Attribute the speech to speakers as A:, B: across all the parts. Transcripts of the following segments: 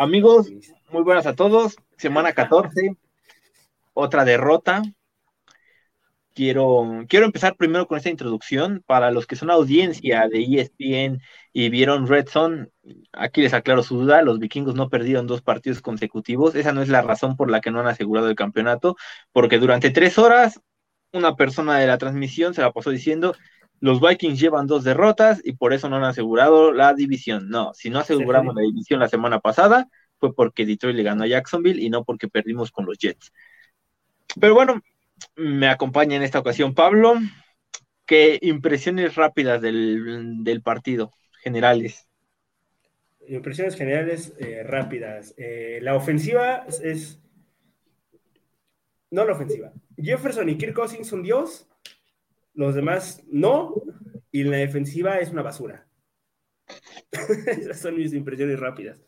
A: Amigos, muy buenas a todos. Semana 14, otra derrota. Quiero, quiero empezar primero con esta introducción. Para los que son audiencia de ESPN y vieron Red Zone, aquí les aclaro su duda, los vikingos no perdieron dos partidos consecutivos. Esa no es la razón por la que no han asegurado el campeonato, porque durante tres horas una persona de la transmisión se la pasó diciendo los Vikings llevan dos derrotas y por eso no han asegurado la división. No, si no aseguramos la división la semana pasada, fue porque Detroit le ganó a Jacksonville y no porque perdimos con los Jets. Pero bueno, me acompaña en esta ocasión Pablo. ¿Qué impresiones rápidas del, partido, generales?
B: Impresiones generales eh, rápidas. Eh, la ofensiva es, No la ofensiva. Jefferson y Kirk Cousins son Dios los demás no, y la defensiva es una basura. Esas son mis impresiones rápidas.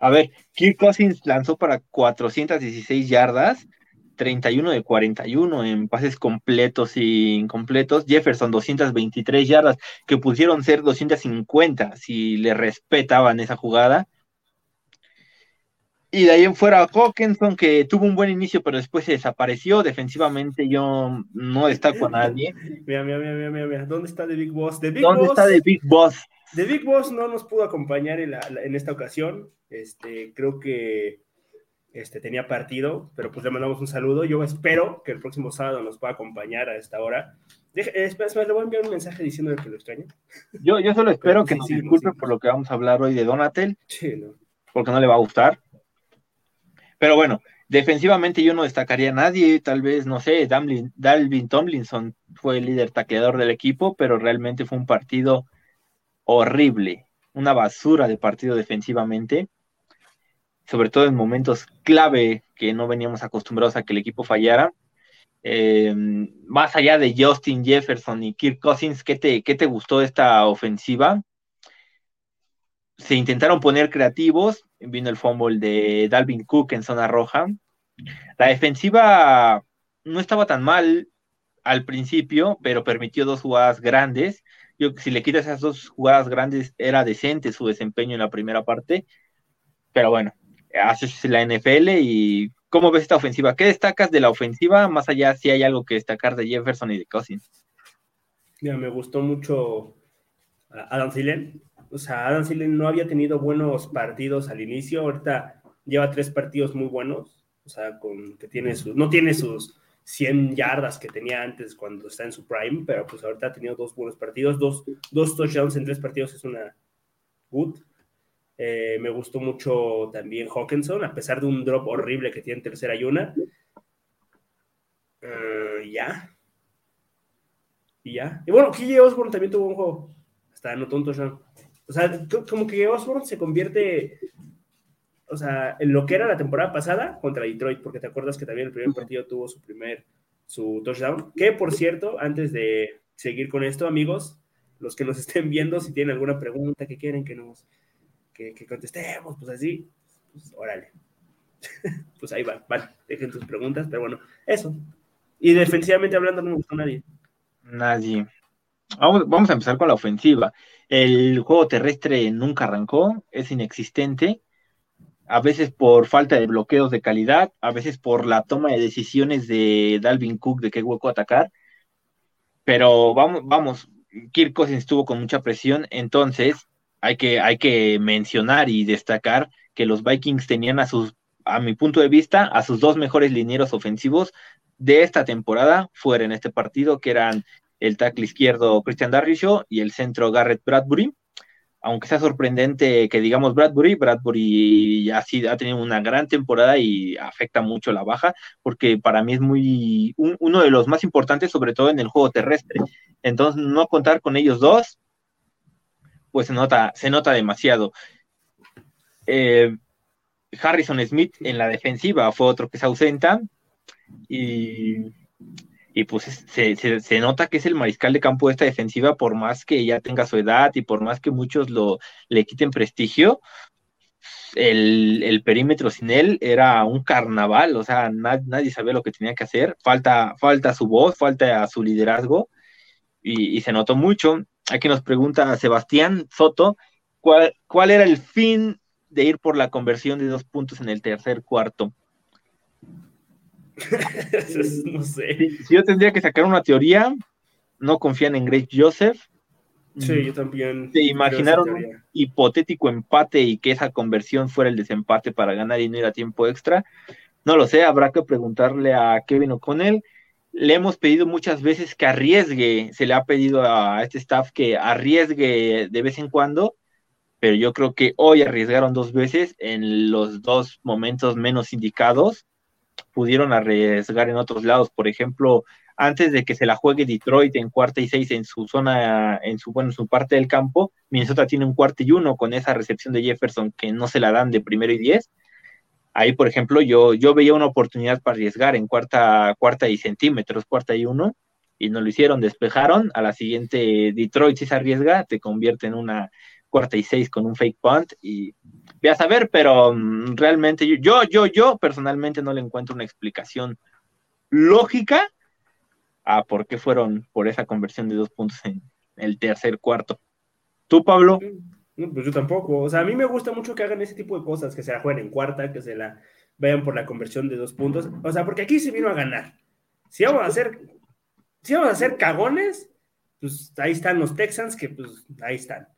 A: A ver, Kirk Cousins lanzó para 416 yardas, 31 de 41 en pases completos y incompletos. Jefferson 223 yardas, que pudieron ser 250 si le respetaban esa jugada. Y de ahí en fuera Hawkinson, que tuvo un buen inicio, pero después se desapareció. Defensivamente yo no destaco a nadie.
B: Mira, mira, mira, mira, mira. ¿Dónde está The Big Boss? Big
A: ¿Dónde está The Big Boss?
B: The Big Boss no nos pudo acompañar en, esta ocasión. Este, creo que este, tenía partido, pero pues le mandamos un saludo. Yo espero que el próximo sábado nos pueda acompañar a esta hora. Deje, eh, le voy a enviar un mensaje diciendo que lo extraño.
A: Yo, yo solo espero que nos disculpe por lo que vamos a hablar hoy de Donatel. Sí, no. Porque no le va a gustar. Pero bueno, defensivamente yo no destacaría a nadie, tal vez, no sé, Dalvin, Tomlinson fue el líder tacleador del equipo, pero realmente fue un partido horrible, una basura de partido defensivamente, sobre todo en momentos clave que no veníamos acostumbrados a que el equipo fallara. Eh, más allá de Justin Jefferson y Kirk Cousins, ¿qué te, qué te gustó esta ofensiva? Se intentaron poner creativos, vino el fumble de Dalvin Cook en zona roja. La defensiva no estaba tan mal al principio, pero permitió dos jugadas grandes. Yo, si le quitas esas dos jugadas grandes, era decente su desempeño en la primera parte. Pero bueno, haces la NFL y ¿cómo ves esta ofensiva? ¿Qué destacas de la ofensiva? Más allá, si hay algo que destacar de Jefferson y de Cousins.
B: Mira, me gustó mucho Adam Thielen o sea, Adam Sillen no había tenido buenos partidos al inicio, ahorita lleva tres partidos muy buenos, o sea, con que tiene sus, no tiene sus 100 yardas que tenía antes cuando está en su prime, pero pues ahorita ha tenido dos buenos partidos, dos, dos touchdowns en tres partidos es una good. Eh, me gustó mucho también Hawkinson, a pesar de un drop horrible que tiene en tercera y una. Uh, ya. Y ya. Y bueno, KJ Osborne también tuvo un juego. Hasta anotó un touchdown. O sea, como que Osborne se convierte, o sea, en lo que era la temporada pasada contra Detroit, porque te acuerdas que también el primer partido tuvo su primer, su touchdown. Que por cierto, antes de seguir con esto, amigos, los que nos estén viendo, si tienen alguna pregunta que quieren que nos, que, contestemos, pues así, pues órale. pues ahí va, vale, dejen tus preguntas, pero bueno, eso. Y defensivamente hablando, no me gustó nadie.
A: Nadie. Vamos, vamos a empezar con la ofensiva. El juego terrestre nunca arrancó, es inexistente, a veces por falta de bloqueos de calidad, a veces por la toma de decisiones de Dalvin Cook de qué hueco atacar. Pero vamos, vamos, Kirk Cousins estuvo con mucha presión, entonces hay que, hay que mencionar y destacar que los Vikings tenían a sus, a mi punto de vista, a sus dos mejores linieros ofensivos de esta temporada fuera en este partido, que eran el tackle izquierdo Christian Darrishaw y el centro Garrett Bradbury. Aunque sea sorprendente que digamos Bradbury, Bradbury sí ha tenido una gran temporada y afecta mucho la baja, porque para mí es muy uno de los más importantes, sobre todo en el juego terrestre. Entonces, no contar con ellos dos, pues se nota, se nota demasiado. Eh, Harrison Smith en la defensiva fue otro que se ausenta. Y y pues se, se, nota que es el mariscal de campo de esta defensiva, por más que ya tenga su edad y por más que muchos lo le quiten prestigio, el, perímetro sin él era un carnaval, o sea, nadie sabía lo que tenía que hacer, falta, falta su voz, falta su liderazgo, y, se notó mucho. Aquí nos pregunta Sebastián Soto, ¿cuál, cuál era el fin de ir por la conversión de dos puntos en el tercer cuarto.
B: no sé.
A: Si, yo tendría que sacar una teoría, no confían en Greg Joseph.
B: Sí, yo también.
A: Se imaginaron un hipotético empate y que esa conversión fuera el desempate para ganar y no ir a tiempo extra. No lo sé, habrá que preguntarle a Kevin O'Connell. Le hemos pedido muchas veces que arriesgue, se le ha pedido a este staff que arriesgue de vez en cuando, pero yo creo que hoy arriesgaron dos veces en los dos momentos menos indicados pudieron arriesgar en otros lados. Por ejemplo, antes de que se la juegue Detroit en cuarta y seis en su zona, en su, bueno, su parte del campo, Minnesota tiene un cuarto y uno con esa recepción de Jefferson que no se la dan de primero y diez. Ahí, por ejemplo, yo, yo veía una oportunidad para arriesgar en cuarta, cuarta y centímetros, cuarta y uno, y no lo hicieron, despejaron. A la siguiente, Detroit si se arriesga, te convierte en una cuarta y seis con un fake punt y voy a saber, pero mm, realmente yo, yo, yo personalmente no le encuentro una explicación lógica a por qué fueron por esa conversión de dos puntos en el tercer cuarto. ¿Tú, Pablo?
B: pues yo tampoco. O sea, a mí me gusta mucho que hagan ese tipo de cosas, que se la jueguen en cuarta, que se la vayan por la conversión de dos puntos. O sea, porque aquí se vino a ganar. Si vamos a hacer, si vamos a hacer cagones, pues ahí están los Texans, que pues ahí están.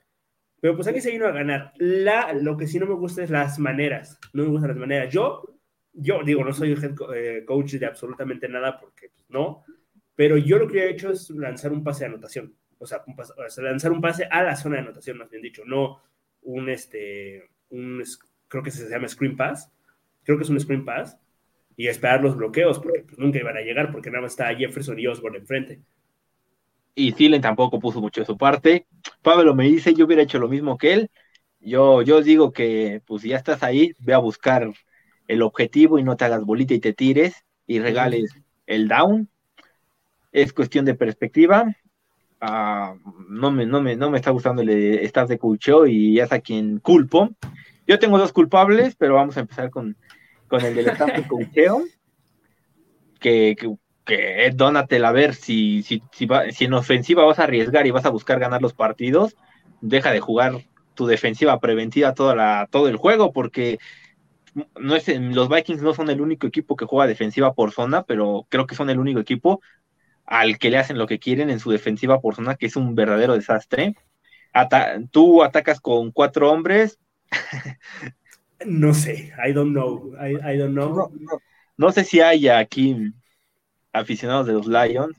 B: Pero pues aquí se vino a ganar. La, lo que sí no me gusta es las maneras. No me gustan las maneras. Yo, yo digo, no soy head eh, coach de absolutamente nada porque pues, no. Pero yo lo que he hecho es lanzar un pase de anotación. O sea, lanzar un pase a la zona de anotación, más bien dicho. No un, este, un, creo que se llama screen pass. Creo que es un screen pass. Y esperar los bloqueos porque pues, nunca iban a llegar porque nada más está Jefferson y Osborne enfrente
A: y Thielen tampoco puso mucho de su parte. Pablo me dice, yo hubiera hecho lo mismo que él. Yo, yo digo que, pues ya estás ahí, ve a buscar el objetivo y no te hagas bolita y te tires y regales el down. Es cuestión de perspectiva. Ah, no, me, no, me, no me está gustando el staff de coacheo y es a quien culpo. Yo tengo dos culpables, pero vamos a empezar con, con el del staff de coacheo. Que, que, que Donatell, a ver si, si, si, si, en ofensiva vas a arriesgar y vas a buscar ganar los partidos, deja de jugar tu defensiva preventiva toda la, todo el juego, porque no es, los Vikings no son el único equipo que juega defensiva por zona, pero creo que son el único equipo al que le hacen lo que quieren en su defensiva por zona, que es un verdadero desastre. tú atacas con cuatro hombres.
B: no sé, I don't know. I, don't know.
A: No, no sé si hay aquí aficionados de los Lions,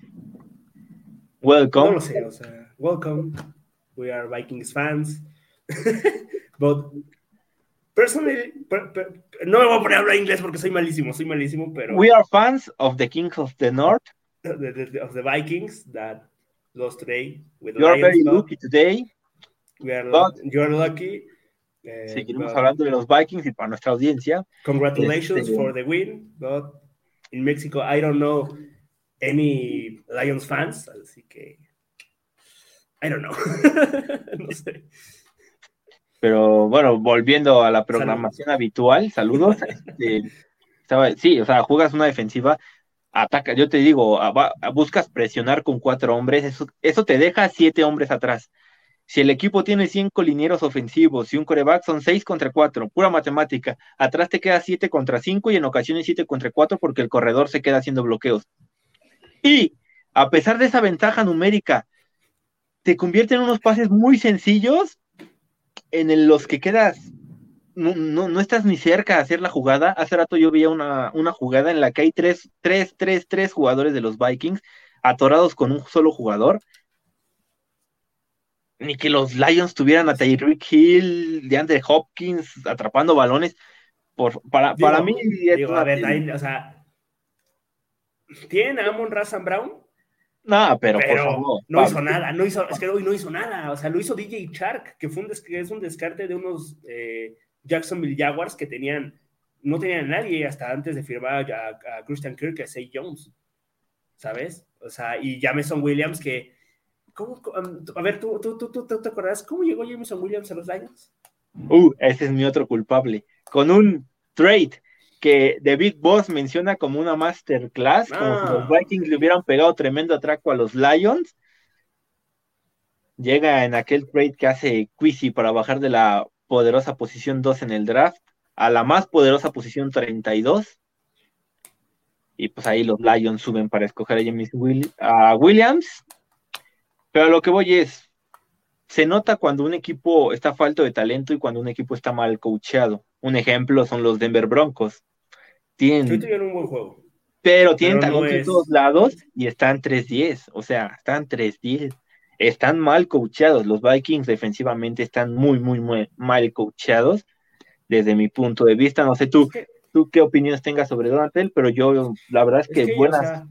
A: welcome.
B: No lo sé, o sea, welcome. We are Vikings fans. But personally, no me voy a poner a hablar inglés porque soy malísimo, soy malísimo, pero.
A: We are fans of the Kings of the North.
B: of the Vikings that lost today.
A: With you are very lucky today.
B: We are but, you are lucky.
A: Uh, seguiremos hablando de los Vikings y para nuestra audiencia.
B: Congratulations este, for the win, but in Mexico, I don't know any Lions fans, así que I don't know. no sé.
A: Pero bueno, volviendo a la programación habitual, saludos. Este, sí, o sea, juegas una defensiva, ataca, yo te digo, buscas presionar con cuatro hombres, eso, eso te deja siete hombres atrás. Si el equipo tiene cinco linieros ofensivos y un coreback, son seis contra cuatro, pura matemática. Atrás te queda siete contra cinco y en ocasiones siete contra cuatro porque el corredor se queda haciendo bloqueos. Y a pesar de esa ventaja numérica, te convierte en unos pases muy sencillos en los que quedas, no, no, estás ni cerca de hacer la jugada. Hace rato yo veía una, una jugada en la que hay tres, tres, tres, tres jugadores de los Vikings atorados con un solo jugador ni que los Lions tuvieran a Tyreek Hill, de Andre Hopkins atrapando balones. Por, para, para mí.
B: Digo, a ver, o sea, ¿tienen a Amon Razan Brown?
A: No, pero, por favor,
B: no hizo nada, no hizo, es que hoy no hizo nada, o sea, lo hizo DJ Shark, que fue un, es un descarte de unos eh, Jacksonville Jaguars que tenían, no tenían a nadie hasta antes de firmar a, a Christian Kirk, a Say Jones, ¿sabes? O sea, y Jameson Williams que ¿Cómo, a ver, ¿tú, tú, tú, tú, te acuerdas cómo llegó Jameson Williams a los Lions?
A: Uh, ese es mi otro culpable. Con un trade que David Boss menciona como una masterclass, como si los ah. Vikings le hubieran pegado tremendo atraco a los Lions. Llega en aquel trade que hace Quisi para bajar de la poderosa posición 2 en el draft a la más poderosa posición 32. Y pues ahí los Lions suben para escoger a James a Williams. Pero lo que voy es, se nota cuando un equipo está falto de talento y cuando un equipo está mal coacheado. Un ejemplo son los Denver Broncos.
B: Tienen, un buen juego.
A: Pero tienen talento de todos lados y están 3-10. O sea, están 3-10. Están mal coacheados. Los Vikings defensivamente están muy, muy, muy mal coacheados desde mi punto de vista. No sé tú, tú qué opiniones tengas sobre Donatel, pero yo la verdad es que, buenas.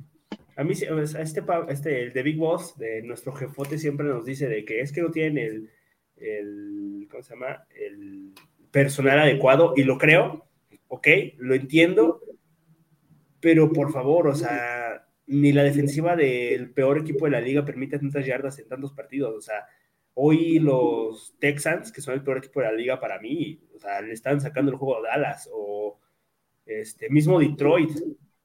B: A mí, este, este, el de Big Boss, de nuestro jefote, siempre nos dice de que es que no tienen el, ¿cómo se llama? El personal adecuado, y lo creo, ok, lo entiendo, pero por favor, o sea, ni la defensiva del peor equipo de la liga permite tantas yardas en tantos partidos, o sea, hoy los Texans, que son el peor equipo de la liga para mí, o sea, le están sacando el juego a Dallas, o este mismo Detroit,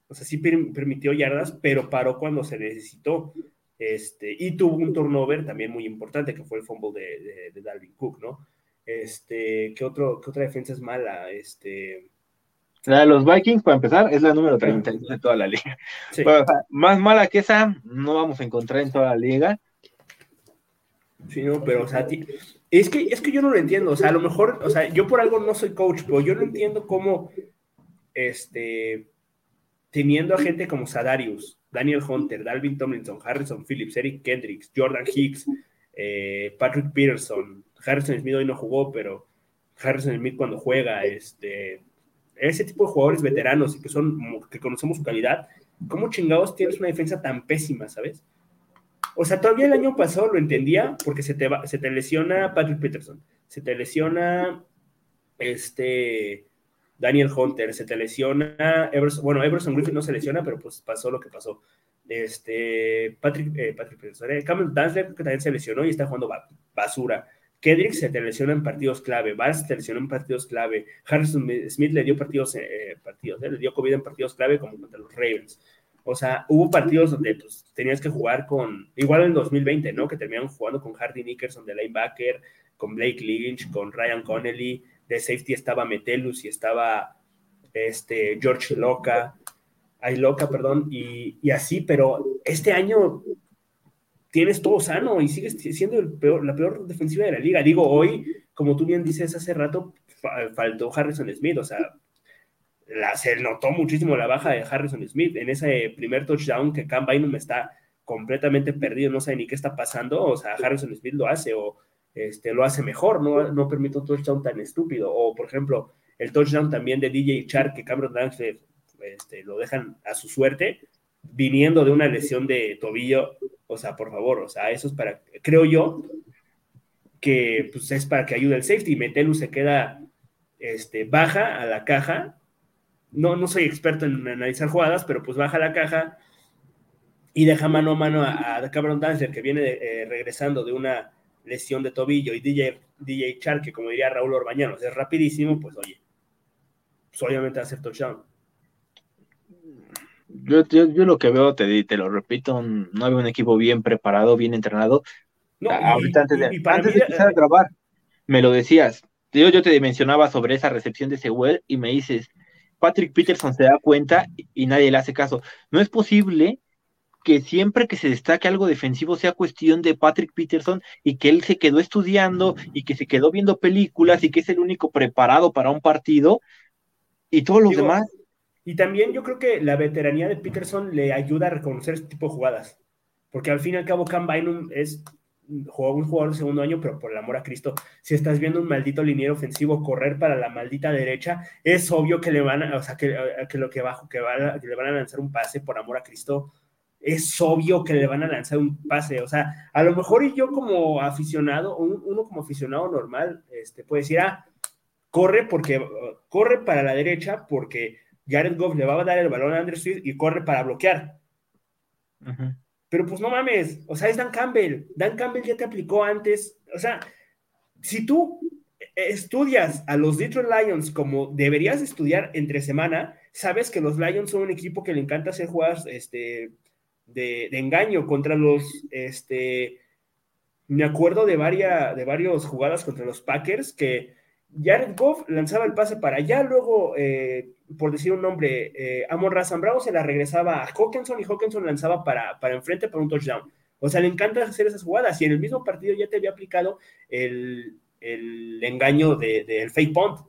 B: o sea, sí permitió yardas, pero paró cuando se necesitó. Este, y tuvo un turnover también muy importante, que fue el fumble de, de, Dalvin Cook, ¿no? Este, ¿qué, otro, ¿qué otra defensa es mala? Este,
A: la de los Vikings, para empezar, es la número 30 de toda la liga. más mala que esa, no vamos a encontrar en toda la liga.
B: Sí, no, pero, o sea, es que, es que yo no lo entiendo. O sea, a lo mejor, o sea, yo por algo no soy coach, pero yo no entiendo cómo, este, teniendo a gente como Sadarius, Daniel Hunter, Dalvin Tomlinson, Harrison Phillips, Eric Kendricks, Jordan Hicks, eh, Patrick Peterson, Harrison Smith hoy no jugó, pero Harrison Smith cuando juega, este, ese tipo de jugadores veteranos y que son que conocemos su calidad, ¿cómo chingados tienes una defensa tan pésima, sabes? O sea, todavía el año pasado lo entendía porque se te, va, se te lesiona Patrick Peterson, se te lesiona este Daniel Hunter, se te lesiona Everson, bueno, Everson Griffith no se lesiona, pero pues pasó lo que pasó. Este, Patrick, eh, Patrick eh, Cameron Danzler que también se lesionó y está jugando basura. Kendrick se te lesiona en partidos clave, Barnes se te lesionó en partidos clave, Harrison Smith le dio partidos, eh, partidos le dio COVID en partidos clave como contra los Ravens. O sea, hubo partidos donde pues, tenías que jugar con, igual en 2020, ¿no? Que terminaron jugando con Hardy Nickerson de linebacker, con Blake Lynch, con Ryan Connelly, de safety estaba Metelus y estaba este, George Loca, ay Loca, perdón, y, y, así, pero este año tienes todo sano y sigues siendo el peor, la peor defensiva de la liga. Digo, hoy, como tú bien dices hace rato, faltó Harrison Smith, o sea, se notó muchísimo la baja de Harrison Smith en ese primer touchdown que Cam Bynum está completamente perdido, no sabe ni qué está pasando, o sea, Harrison Smith lo hace o este, lo hace mejor, no, no permite un touchdown tan estúpido, o por ejemplo, el touchdown también de DJ Char que Cameron Dancer este, lo dejan a su suerte, viniendo de una lesión de tobillo, o sea, por favor, o sea, eso es para, creo yo, que pues es para que ayude el safety, Metelu se queda este, baja a la caja. No, no soy experto en analizar jugadas, pero pues baja la caja y deja mano a mano a, Cameron Dancer, que viene eh, regresando de una lesión de tobillo, y DJ, DJ Char, que como diría Raúl Orbañanos, es rapidísimo, pues oye, pues obviamente va a touchdown.
A: Yo, yo, lo que veo, te, te lo repito, no había un equipo bien preparado, bien entrenado. No, Ahorita antes de, antes de empezar a grabar, me lo decías. Yo, yo te mencionaba sobre esa recepción de Sewell y me dices, Patrick Peterson se da cuenta y nadie le hace caso. No es posible que siempre que se destaque algo defensivo sea cuestión de Patrick Peterson y que él se quedó estudiando y que se quedó viendo películas y que es el único preparado para un partido y todos los demás.
B: Y también yo creo que la veteranía de Peterson le ayuda a reconocer este tipo de jugadas, porque al fin y al cabo Cam Bynum es jugó un jugador de segundo año, pero por el amor a Cristo, si estás viendo un maldito liniero ofensivo correr para la maldita derecha, es obvio que le van a, o sea, que, que lo que bajo, que, va, que le van a lanzar un pase por amor a Cristo, es obvio que le van a lanzar un pase, o sea, a lo mejor y yo como aficionado, uno como aficionado normal, este, puede decir, ah, corre porque, corre para la derecha porque Jared Goff le va a dar el balón a Andrew Swift y corre para bloquear. Pero pues no mames, o sea, es Dan Campbell. Dan Campbell ya te aplicó antes. O sea, si tú estudias a los Detroit Lions como deberías estudiar entre semana, sabes que los Lions son un equipo que le encanta hacer jugadas este, de, engaño contra los, este, me acuerdo de, varias, de varios jugadas contra los Packers que Jared Goff lanzaba el pase para allá, luego, eh, por decir un nombre, eh, Amon Razan Bravo se la regresaba a Hawkinson y Hawkinson lanzaba para, para enfrente para un touchdown. O sea, le encanta hacer esas jugadas y en el mismo partido ya te había aplicado el, engaño del de, fake punt.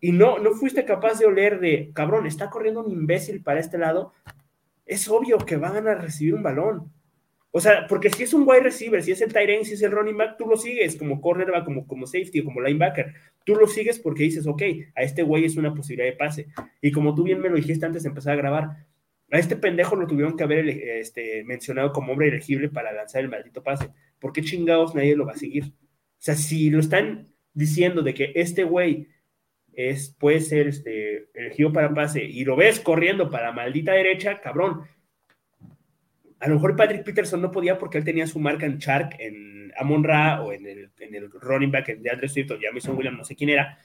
B: Y no, no fuiste capaz de oler de, cabrón, está corriendo un imbécil para este lado. Es obvio que van a recibir un balón. O sea, porque si es un wide receiver, si es el tight end, si es el running back, tú lo sigues como cornerback, como, como safety o como linebacker. Tú lo sigues porque dices, ok, a este güey es una posibilidad de pase. Y como tú bien me lo dijiste antes de empezar a grabar, a este pendejo lo tuvieron que haber este, mencionado como hombre elegible para lanzar el maldito pase. ¿Por qué chingados nadie lo va a seguir? O sea, si lo están diciendo de que este güey es, puede ser este, elegido para pase y lo ves corriendo para maldita derecha, cabrón, a lo mejor Patrick Peterson no podía porque él tenía su marca en Shark, en Amon Ra o en el, en el running back de Andre Swift o Jamison Williams, no sé quién era.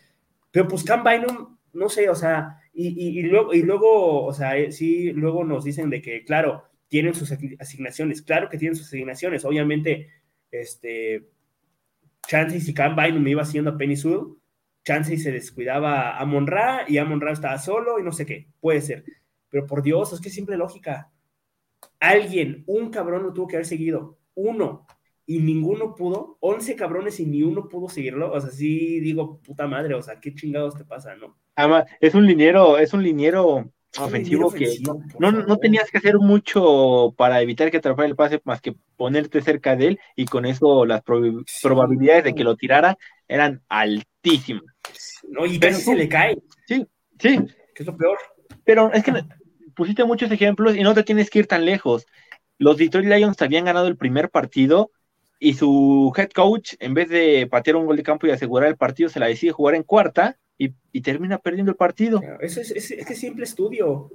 B: Pero pues Cam Bynum, no sé, o sea, y, y, luego, y luego, o sea, eh, sí, luego nos dicen de que, claro, tienen sus asignaciones, claro que tienen sus asignaciones, obviamente, este, Chansey si Cam Bynum iba haciendo a Penny Sewell, Chansey se descuidaba a Amon Ra y Amon Ra estaba solo y no sé qué, puede ser. Pero por Dios, es que es simple lógica. Alguien, un cabrón lo tuvo que haber seguido, uno, y ninguno pudo, once cabrones y ni uno pudo seguirlo, o sea, sí digo, puta madre, o sea, qué chingados te pasa, ¿no?
A: Además, es un liniero, es un liniero ofensivo, que no, no, tenías que hacer mucho para evitar que atrapara el pase más que ponerte cerca de él y con eso las probabilidades de que lo tirara eran altísimas.
B: No, y casi se le cae.
A: Sí, sí.
B: Que es lo peor.
A: Pero es que pusiste muchos ejemplos y no te tienes que ir tan lejos. Los Detroit Lions habían ganado el primer partido y su head coach, en vez de patear un gol de campo y asegurar el partido, se la decide jugar en cuarta y, termina perdiendo el partido.
B: Eso es, es, es, que simple estudio.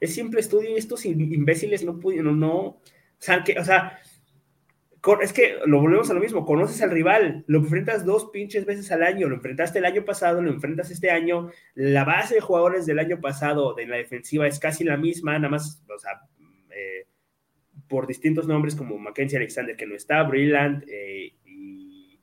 B: Es simple estudio y estos imbéciles no pudieron, no, o sea, que, o sea, es que lo volvemos a lo mismo, conoces al rival, lo enfrentas dos pinches veces al año, lo enfrentaste el año pasado, lo enfrentas este año, la base de jugadores del año pasado de la defensiva es casi la misma, nada más, o sea, eh, por distintos nombres como Mackenzie Alexander que no está, Brilland eh, y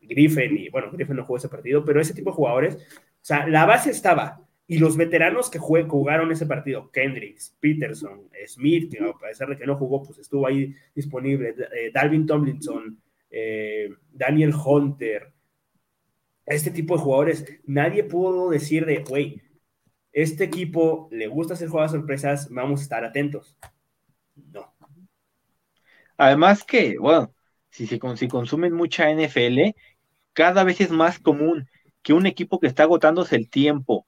B: Griffin, y bueno, Griffin no jugó ese partido, pero ese tipo de jugadores, o sea, la base estaba, y los veteranos que jugaron ese partido, Kendricks, Peterson, Smith, que a pesar de que no jugó, pues estuvo ahí disponible, eh, Dalvin Tomlinson, eh, Daniel Hunter, este tipo de jugadores, nadie pudo decir de, güey, este equipo le gusta hacer jugadas sorpresas, vamos a estar atentos. No.
A: Además que, bueno, si, se, si consumen mucha NFL, cada vez es más común que un equipo que está agotándose el tiempo,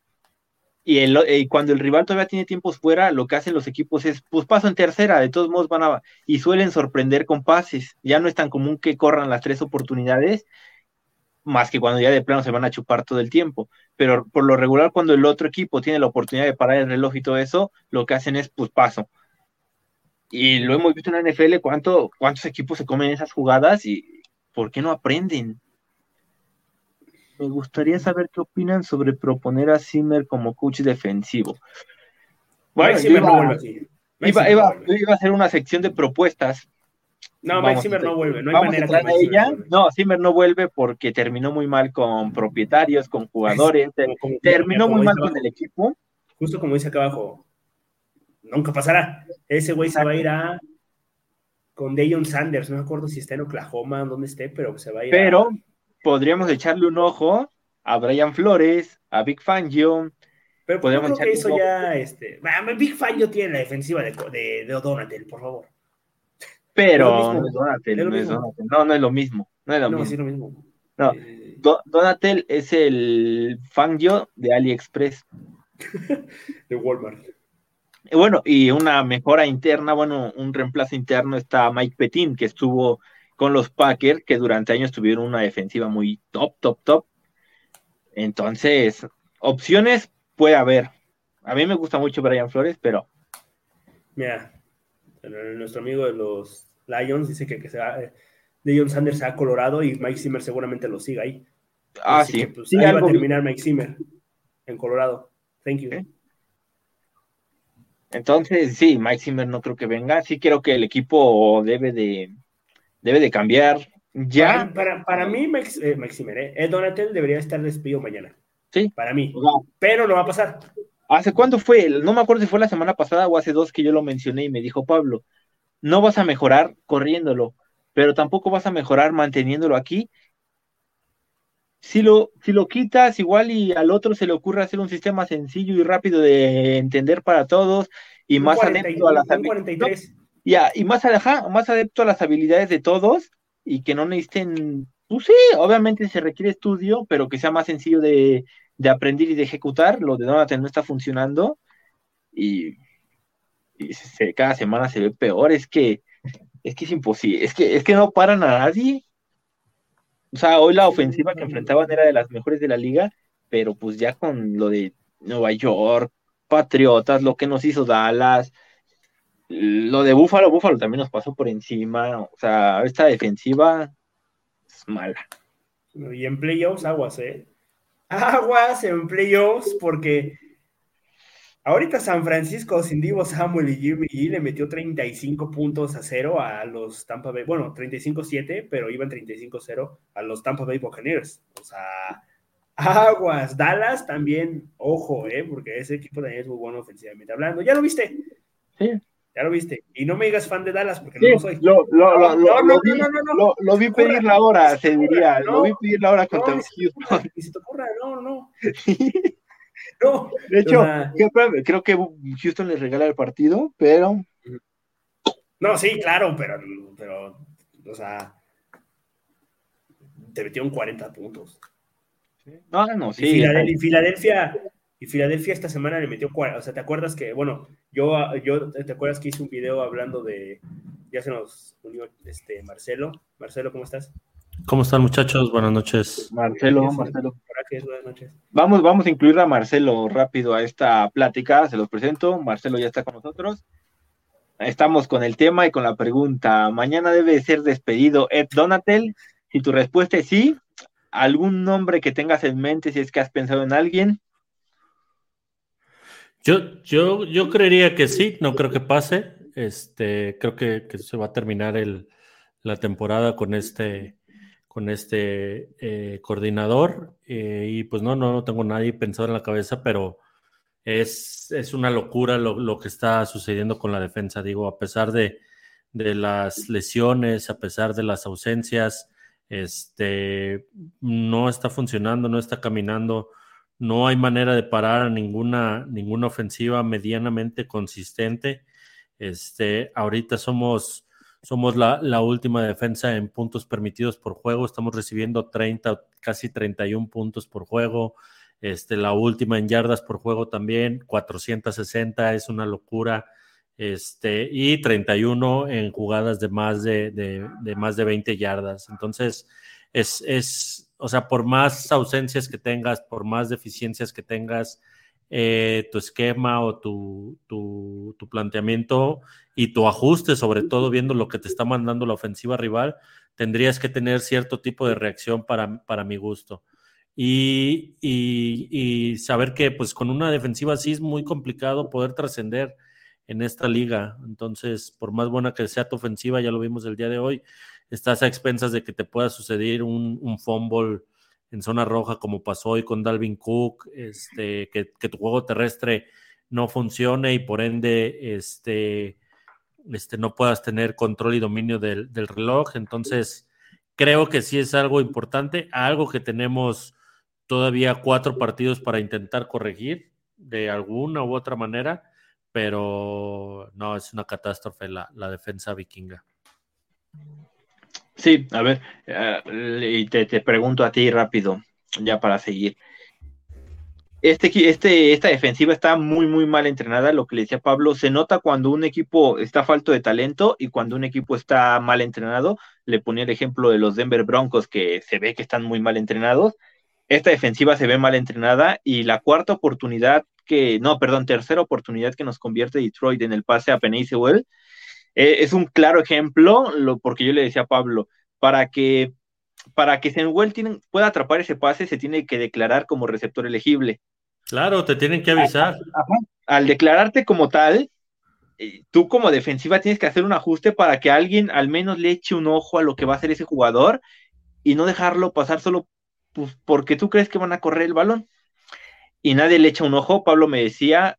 A: y, cuando el rival todavía tiene tiempos fuera, lo que hacen los equipos es, pues paso en tercera, de todos modos van a, y suelen sorprender con pases. Ya no es tan común que corran las tres oportunidades, más que cuando ya de plano se van a chupar todo el tiempo. Pero por lo regular, cuando el otro equipo tiene la oportunidad de parar el reloj y todo eso, lo que hacen es, pues paso. Y lo hemos visto en la NFL, cuánto, cuántos equipos se comen esas jugadas y por qué no aprenden. Me gustaría saber qué opinan sobre proponer a Zimmer como coach defensivo.
B: Bueno, Zimmer no vuelve
A: Iba, iba, a hacer una sección de propuestas.
B: No, Mike Zimmer no vuelve, no hay manera que
A: ella. No, Zimmer no vuelve porque terminó muy mal con propietarios, con jugadores, terminó muy mal con el equipo.
B: Justo como dice acá abajo, nunca pasará. Ese güey se va a ir a con Deion Sanders, no me acuerdo si está en Oklahoma, donde esté, pero se va a ir
A: Pero podríamos echarle un ojo a Brian Flores, a Big Fangio.
B: Pero podríamos creo que eso ya, este, Big Fangio tiene la defensiva de, de, Donatel, por favor.
A: Pero no es Donatel, no es Donatel, no, no es lo mismo, no es lo mismo.
B: Sí, lo mismo.
A: No, eh, Donatel es el Fangio de AliExpress.
B: de Walmart.
A: Bueno, y una mejora interna, bueno, un reemplazo interno está Mike Petin, que estuvo con los Packers, que durante años tuvieron una defensiva muy top, top, top. Entonces, opciones puede haber. A mí me gusta mucho Brian Flores, pero.
B: Mira, nuestro amigo de los Lions dice que, que se va, John Sanders se ha colorado y Mike Zimmer seguramente lo siga ahí.
A: Ah, sí.
B: Pues, ahí va a terminar Mike Zimmer en Colorado. Thank you.
A: Entonces, sí, Mike Zimmer no creo que venga. Sí creo que el equipo debe de, debe de cambiar Ya.
B: Para, para, mí, Max, eh, Maximer, eh, Donatel debería estar despedido mañana.
A: Sí.
B: Para mí. Pero no va a pasar.
A: ¿Hace cuándo fue? No me acuerdo si fue la semana pasada o hace dos que yo lo mencioné y me dijo Pablo, no vas a mejorar corriéndolo, pero tampoco vas a mejorar manteniéndolo aquí. Si lo, si lo quitas, igual y al otro se le ocurre hacer un sistema sencillo y rápido de entender para todos y más adepto a las habilidades. Ya, y más, más adepto a las habilidades de todos y que no necesiten, pues sí, obviamente se requiere estudio, pero que sea más sencillo de, de aprender y de ejecutar. Lo de Donatello no está funcionando y, cada semana se ve peor. Es que es que es imposible, es que, es que no paran a nadie. O sea, hoy la ofensiva que enfrentaban era de las mejores de la liga, pero pues ya con lo de Nueva York, Patriotas, lo que nos hizo Dallas, lo de Búfalo, Búfalo también nos pasó por encima. O sea, esta defensiva es mala.
B: Y en playoffs, aguas, ¿eh? Aguas en playoffs, porque ahorita San Francisco sin Divo Samuel y Jimmy G le metió 35 puntos a cero a los Tampa Bay. Bueno, 35-7, pero iban 35-0 a los Tampa Bay Buccaneers. O sea, aguas. Dallas también, ojo, ¿eh? Porque ese equipo también es muy bueno ofensivamente hablando. ¿Ya lo viste?
A: Sí.
B: Ya lo viste. Y no me digas fan de Dallas porque no lo soy.
A: Lo, lo, lo, no, no, vi, no, lo, vi pedir la hora, se diría. lo vi pedir la hora contra
B: Houston. Y se te ocurra, no, no.
A: no. De hecho, creo que Houston les regala el partido, pero.
B: No, sí, claro, pero, pero o sea, te metieron 40 puntos.
A: No, no, sí.
B: Y Filadelfia, y Filadelfia esta semana le metió, o sea, ¿te acuerdas que, bueno, yo, yo, ¿te acuerdas que hice un video hablando de, ya se nos unió este Marcelo? Marcelo, ¿cómo estás?
C: ¿Cómo están muchachos? Buenas noches.
A: Marcelo, Marcelo. Buenas noches. Vamos, vamos a incluir a Marcelo rápido a esta plática, se los presento. Marcelo ya está con nosotros. Estamos con el tema y con la pregunta. Mañana debe ser despedido Ed Donatel. Si tu respuesta es sí, ¿algún nombre que tengas en mente si es que has pensado en alguien?
C: Yo, yo, yo creería que sí, no creo que pase. Este, creo que, se va a terminar el, la temporada con este, con este eh, coordinador. Eh, y pues no, no, no tengo nadie pensado en la cabeza, pero es, es una locura lo, que está sucediendo con la defensa. Digo, a pesar de, de las lesiones, a pesar de las ausencias, este, no está funcionando, no está caminando no hay manera de parar a ninguna, ninguna ofensiva medianamente consistente. Este, ahorita somos, somos la, la, última defensa en puntos permitidos por juego. Estamos recibiendo 30, casi 31 puntos por juego. Este, la última en yardas por juego también, 460, es una locura. Este, y 31 en jugadas de más de, de, de más de 20 yardas. Entonces, es, es, o sea, por más ausencias que tengas, por más deficiencias que tengas, eh, tu esquema o tu, tu, planteamiento y tu ajuste, sobre todo viendo lo que te está mandando la ofensiva rival, tendrías que tener cierto tipo de reacción para, para mi gusto. Y, y, saber que pues con una defensiva así es muy complicado poder trascender en esta liga. Entonces, por más buena que sea tu ofensiva, ya lo vimos el día de hoy, estás a expensas de que te pueda suceder un, un fumble en zona roja como pasó hoy con Dalvin Cook, este, que, tu juego terrestre no funcione y por ende este, este, no puedas tener control y dominio del, del reloj. Entonces, creo que sí es algo importante, algo que tenemos todavía cuatro partidos para intentar corregir de alguna u otra manera, pero no, es una catástrofe la, la defensa vikinga.
A: Sí, a ver, eh, y te, pregunto a ti rápido, ya para seguir. Este, este, esta defensiva está muy, muy mal entrenada, lo que le decía Pablo, se nota cuando un equipo está falto de talento y cuando un equipo está mal entrenado. Le ponía el ejemplo de los Denver Broncos, que se ve que están muy mal entrenados. Esta defensiva se ve mal entrenada y la cuarta oportunidad que, no, perdón, tercera oportunidad que nos convierte Detroit en el pase a Penny Sewell, eh, es un claro ejemplo, lo, porque yo le decía a Pablo, para que, para que pueda atrapar ese pase, se tiene que declarar como receptor elegible.
C: Claro, te tienen que avisar.
A: Al declararte como tal, eh, tú como defensiva tienes que hacer un ajuste para que alguien al menos le eche un ojo a lo que va a hacer ese jugador y no dejarlo pasar solo pues, porque tú crees que van a correr el balón. Y nadie le echa un ojo. Pablo me decía,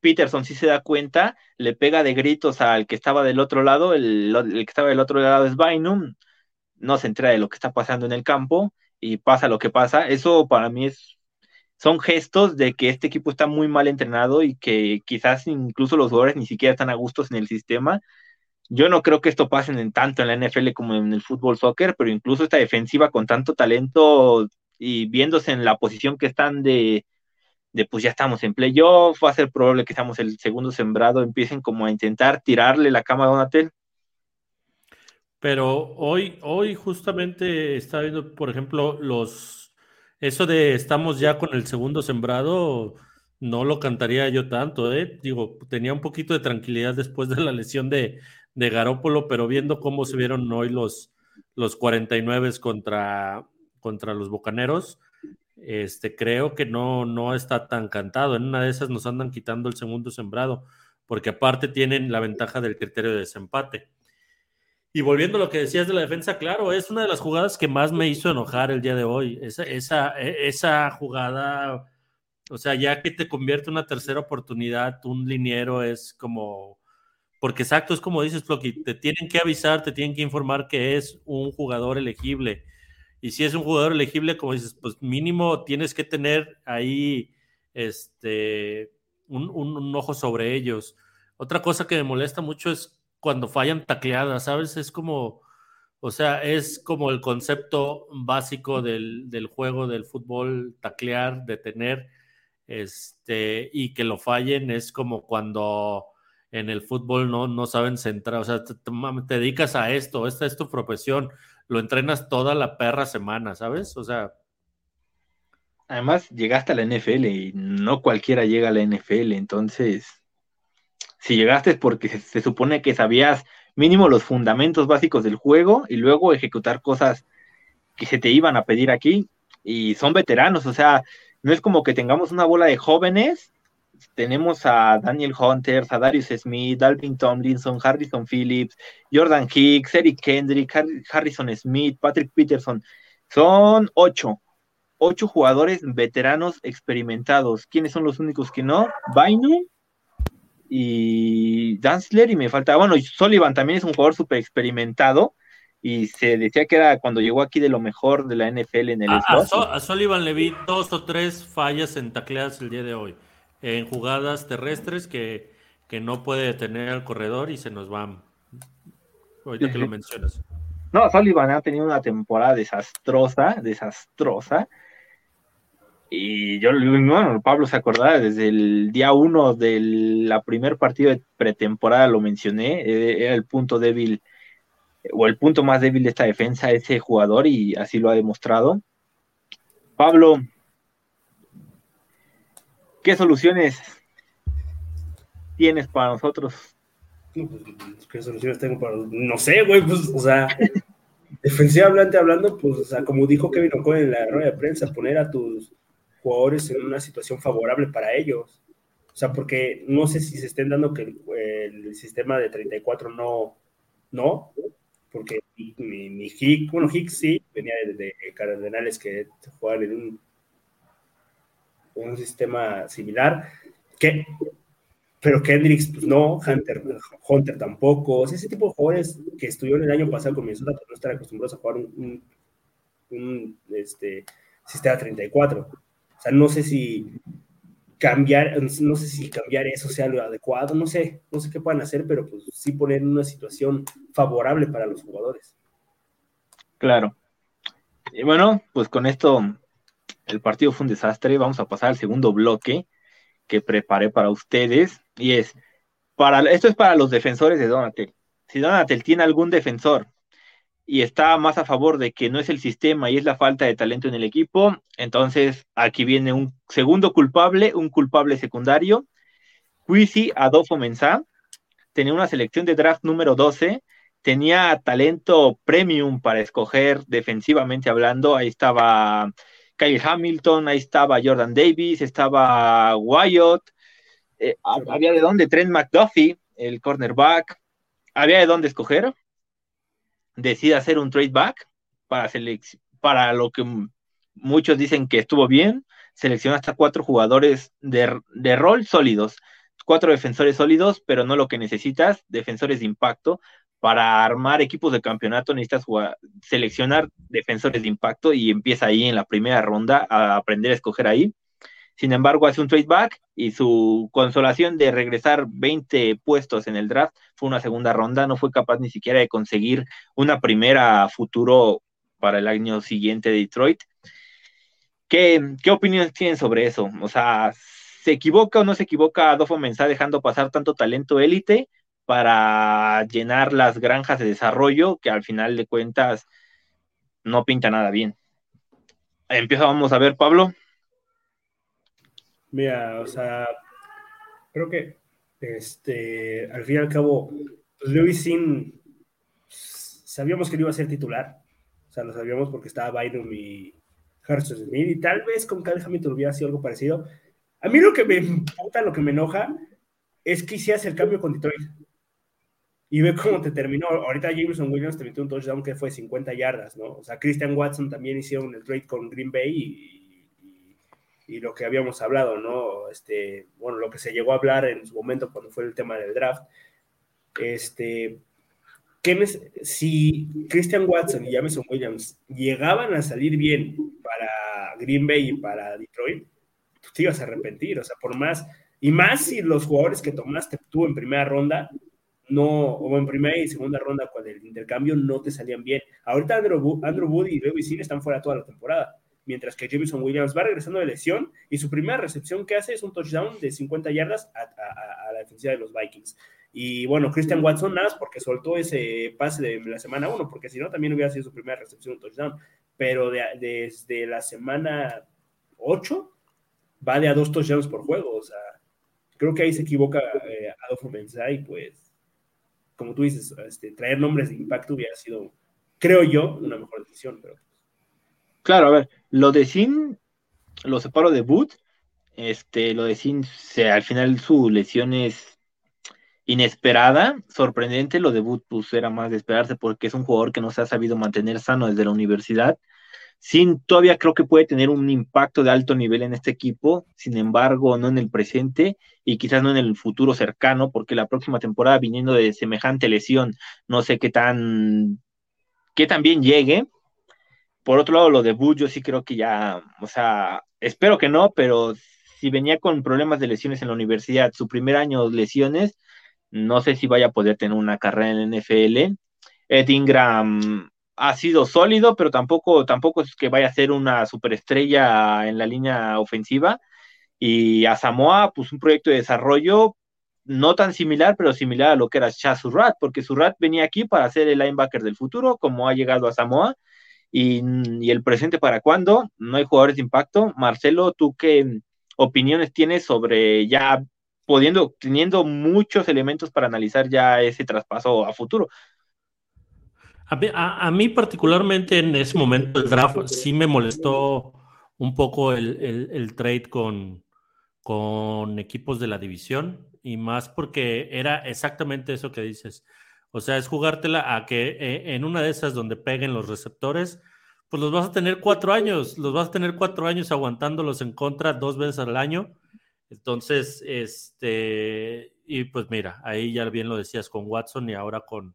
A: Peterson sí se da cuenta, le pega de gritos al que estaba del otro lado, el, que estaba del otro lado es Bynum, no se entera de lo que está pasando en el campo y pasa lo que pasa. Eso para mí es, son gestos de que este equipo está muy mal entrenado y que quizás incluso los jugadores ni siquiera están a gustos en el sistema. Yo no creo que esto pase en, tanto en la NFL como en el fútbol soccer, pero incluso esta defensiva con tanto talento y viéndose en la posición que están de, de pues ya estamos en playoff, va a ser probable que estamos el segundo sembrado, empiecen como a intentar tirarle la cama a Donatel.
C: Pero hoy, hoy justamente está viendo, por ejemplo, los eso de estamos ya con el segundo sembrado, no lo cantaría yo tanto, ¿eh? Digo, tenía un poquito de tranquilidad después de la lesión de, de Garópolo, pero viendo cómo se vieron hoy los, los 49 contra, contra los Bocaneros, este, creo que no, no está tan cantado. En una de esas nos andan quitando el segundo sembrado, porque aparte tienen la ventaja del criterio de desempate. Y volviendo a lo que decías de la defensa, claro, es una de las jugadas que más me hizo enojar el día de hoy. Esa, esa, e, esa jugada, o sea, ya que te convierte en una tercera oportunidad, un liniero es como, porque exacto, es como dices, Floki, te tienen que avisar, te tienen que informar que es un jugador elegible y si es un jugador elegible, como dices, pues mínimo tienes que tener ahí este, un, ojo sobre ellos. Otra cosa que me molesta mucho es cuando fallan tacleadas, ¿sabes? Es como, o sea, es como el concepto básico del, juego del fútbol, taclear, detener, este, y que lo fallen es como cuando en el fútbol no, no saben centrar, o sea, te, dedicas a esto, esta es tu profesión, lo entrenas toda la perra semana, ¿sabes? O sea.
A: Además, llegaste a la NFL y no cualquiera llega a la NFL, entonces, si llegaste es porque se, supone que sabías mínimo los fundamentos básicos del juego y luego ejecutar cosas que se te iban a pedir aquí y son veteranos, o sea, no es como que tengamos una bola de jóvenes, tenemos a Daniel Hunter, a Darius Smith, Alvin Tomlinson, Harrison Phillips, Jordan Hicks, Eric Kendrick, Harrison Smith, Patrick Peterson. Son ocho, ocho jugadores veteranos experimentados. ¿Quiénes son los únicos que no? Bainu y Danzler y me falta, bueno, Sullivan también es un jugador súper experimentado y se decía que era cuando llegó aquí de lo mejor de la NFL en el
C: a, a, Sullivan le vi dos o tres fallas en tacleadas el día de hoy en jugadas terrestres que, no puede detener al corredor y se nos van. Ahorita que lo mencionas.
A: No, Sullivan ha tenido una temporada desastrosa, desastrosa. Y yo, bueno, Pablo se acordará, desde el día uno de la primer partido de pretemporada lo mencioné, eh, era el punto débil o el punto más débil de esta defensa ese jugador y así lo ha demostrado. Pablo, ¿Qué soluciones tienes para nosotros?
B: Pues, ¿Qué soluciones tengo para.? No sé, güey, pues, o sea, defensivamente hablando, pues, o sea, como dijo Kevin O'Connell en la rueda de prensa, poner a tus jugadores en una situación favorable para ellos. O sea, porque no sé si se estén dando que el, sistema de 34 no, no, porque mi, mi, Hick, bueno, Hick sí, venía de, de Cardenales que jugaban en un un sistema similar, que, pero Kendricks, pues no, Hunter, Hunter tampoco, ese tipo de jugadores que estuvieron el año pasado con Minnesota pues, no están acostumbrados a jugar un, un, este, sistema 34. O sea, no sé si cambiar, no sé si cambiar eso sea lo adecuado, no sé, no sé qué puedan hacer, pero pues sí poner una situación favorable para los jugadores.
A: Claro. Y bueno, pues con esto el partido fue un desastre. Vamos a pasar al segundo bloque que preparé para ustedes. Y es, para, esto es para los defensores de Donatel. Si Donatel tiene algún defensor y está más a favor de que no es el sistema y es la falta de talento en el equipo, entonces aquí viene un segundo culpable, un culpable secundario. Quisi Adolfo Mensah tenía una selección de draft número 12, tenía talento premium para escoger defensivamente hablando. Ahí estaba Kyle Hamilton, ahí estaba Jordan Davis, estaba Wyatt, eh, había de dónde, Trent McDuffie, el cornerback, había de dónde escoger, decide hacer un trade back para, para lo que muchos dicen que estuvo bien, selecciona hasta cuatro jugadores de, de rol sólidos, cuatro defensores sólidos, pero no lo que necesitas, defensores de impacto. Para armar equipos de campeonato necesitas seleccionar defensores de impacto y empieza ahí en la primera ronda a aprender a escoger ahí. Sin embargo, hace un trade back y su consolación de regresar 20 puestos en el draft fue una segunda ronda. No fue capaz ni siquiera de conseguir una primera futuro para el año siguiente de Detroit. ¿Qué, qué opiniones tienen sobre eso? O sea, ¿se equivoca o no se equivoca Adolfo Mensah dejando pasar tanto talento élite para llenar las granjas de desarrollo que al final de cuentas no pinta nada bien? Empieza, vamos a ver, Pablo.
B: Mira, o sea, creo que este, al fin y al cabo, pues Sin sabíamos que no iba a ser titular. O sea, lo sabíamos porque estaba Bynum y Harrison Smith, y tal vez con Cal Hamilton hubiera sido algo parecido. A mí lo que me importa, lo que me enoja, es que hicieras el cambio con Detroit. Y ve cómo te terminó. Ahorita Jameson Williams te metió un touchdown que fue 50 yardas, ¿no? O sea, Christian Watson también hicieron el trade con Green Bay y y lo que habíamos hablado, ¿no? Este, bueno, lo que se llegó a hablar en su momento cuando fue el tema del draft. Este, si Christian Watson y Jameson Williams llegaban a salir bien para Green Bay y para Detroit, tú te ibas a arrepentir, o sea, por más, y más si los jugadores que tomaste tú en primera ronda, no, o en primera y segunda ronda con el intercambio no te salían bien. Ahorita Andrew, Andrew Wood y Lewis están fuera toda la temporada mientras que Jameson Williams va regresando de lesión y su primera recepción que hace es un touchdown de 50 yardas a, la defensiva de los Vikings. Y bueno, Christian Watson nada porque soltó ese pase de la semana 1, porque si no también hubiera sido su primera recepción, un touchdown. Pero desde la semana 8 va de a dos touchdowns por juego. O sea, creo que ahí se equivoca eh, Adolfo Mensah pues, como tú dices, este, traer nombres de impacto hubiera sido, creo yo, una mejor decisión. Pero
A: Claro, a ver, lo de Sin lo separo de Boot. Este, lo de Sin, se, al final su lesión es inesperada, sorprendente. Lo de Boot, pues era más de esperarse porque es un jugador que no se ha sabido mantener sano desde la universidad. Sin todavía creo que puede tener un impacto de alto nivel en este equipo, sin embargo, no en el presente y quizás no en el futuro cercano, porque la próxima temporada, viniendo de semejante lesión, no sé qué tan, qué tan bien llegue, por otro lado, lo de Butch, yo sí creo que ya, o sea, espero que no, pero si venía con problemas de lesiones en la universidad, su primer año lesiones, no sé si vaya a poder tener una carrera en el NFL. Ed Ingram ha sido sólido, pero tampoco, tampoco es que vaya a ser una superestrella en la línea ofensiva. Y a Samoa, pues un proyecto de desarrollo no tan similar, pero similar a lo que era Chaz Surratt, porque Surratt venía aquí para ser el linebacker del futuro, como ha llegado a Samoa, y, el presente para cuándo, no hay jugadores de impacto. Marcelo, ¿tú qué opiniones tienes sobre ya pudiendo, teniendo muchos elementos para analizar ya ese traspaso a futuro?
C: A mí, particularmente en ese momento el draft sí me molestó un poco el, trade con, equipos de la división y más porque era exactamente eso que dices. O sea, es jugártela a que eh, en una de esas donde peguen los receptores, pues los vas a tener cuatro años, los vas a tener cuatro años aguantándolos en contra dos veces al año. Entonces, este, y pues mira, ahí ya bien lo decías con Watson y ahora con,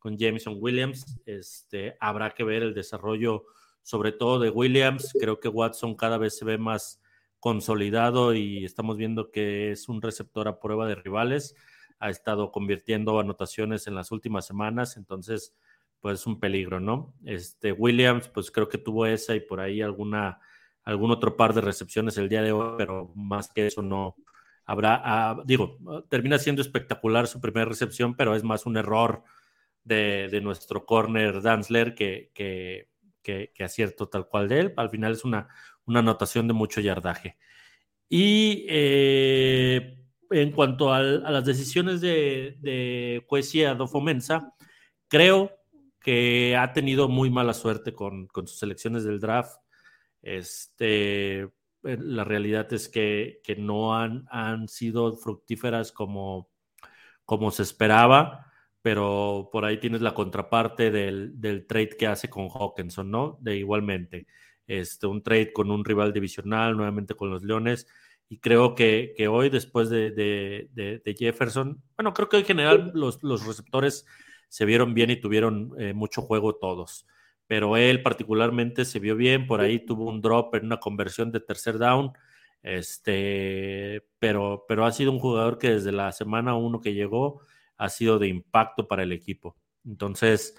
C: con Jameson Williams, este, habrá que ver el desarrollo, sobre todo de Williams. Creo que Watson cada vez se ve más consolidado y estamos viendo que es un receptor a prueba de rivales ha estado convirtiendo anotaciones en las últimas semanas, entonces pues es un peligro, ¿no? Este Williams, pues creo que tuvo esa y por ahí alguna algún otro par de recepciones el día de hoy, pero más que eso no habrá, ah, digo, termina siendo espectacular su primera recepción, pero es más un error de, nuestro corner Danzler que, que, que, acierto tal cual de él. Al final es una, una anotación de mucho yardaje. Y eh, en cuanto a, las decisiones de, de Cuesia Dofomensa, creo que ha tenido muy mala suerte con, sus selecciones del draft. Este, eh, la realidad es que, no han, han, sido fructíferas como, como se esperaba, pero por ahí tienes la contraparte del, trade que hace con Hawkinson, ¿no? De igualmente, este, un trade con un rival divisional, nuevamente con los Leones, y creo que, hoy, después de, Jefferson, bueno, creo que en general los, los receptores se vieron bien y tuvieron eh, mucho juego todos, pero él particularmente se vio bien, por ahí tuvo un drop en una conversión de tercer down, este, pero, pero ha sido un jugador que desde la semana uno que llegó ha sido de impacto para el equipo. Entonces,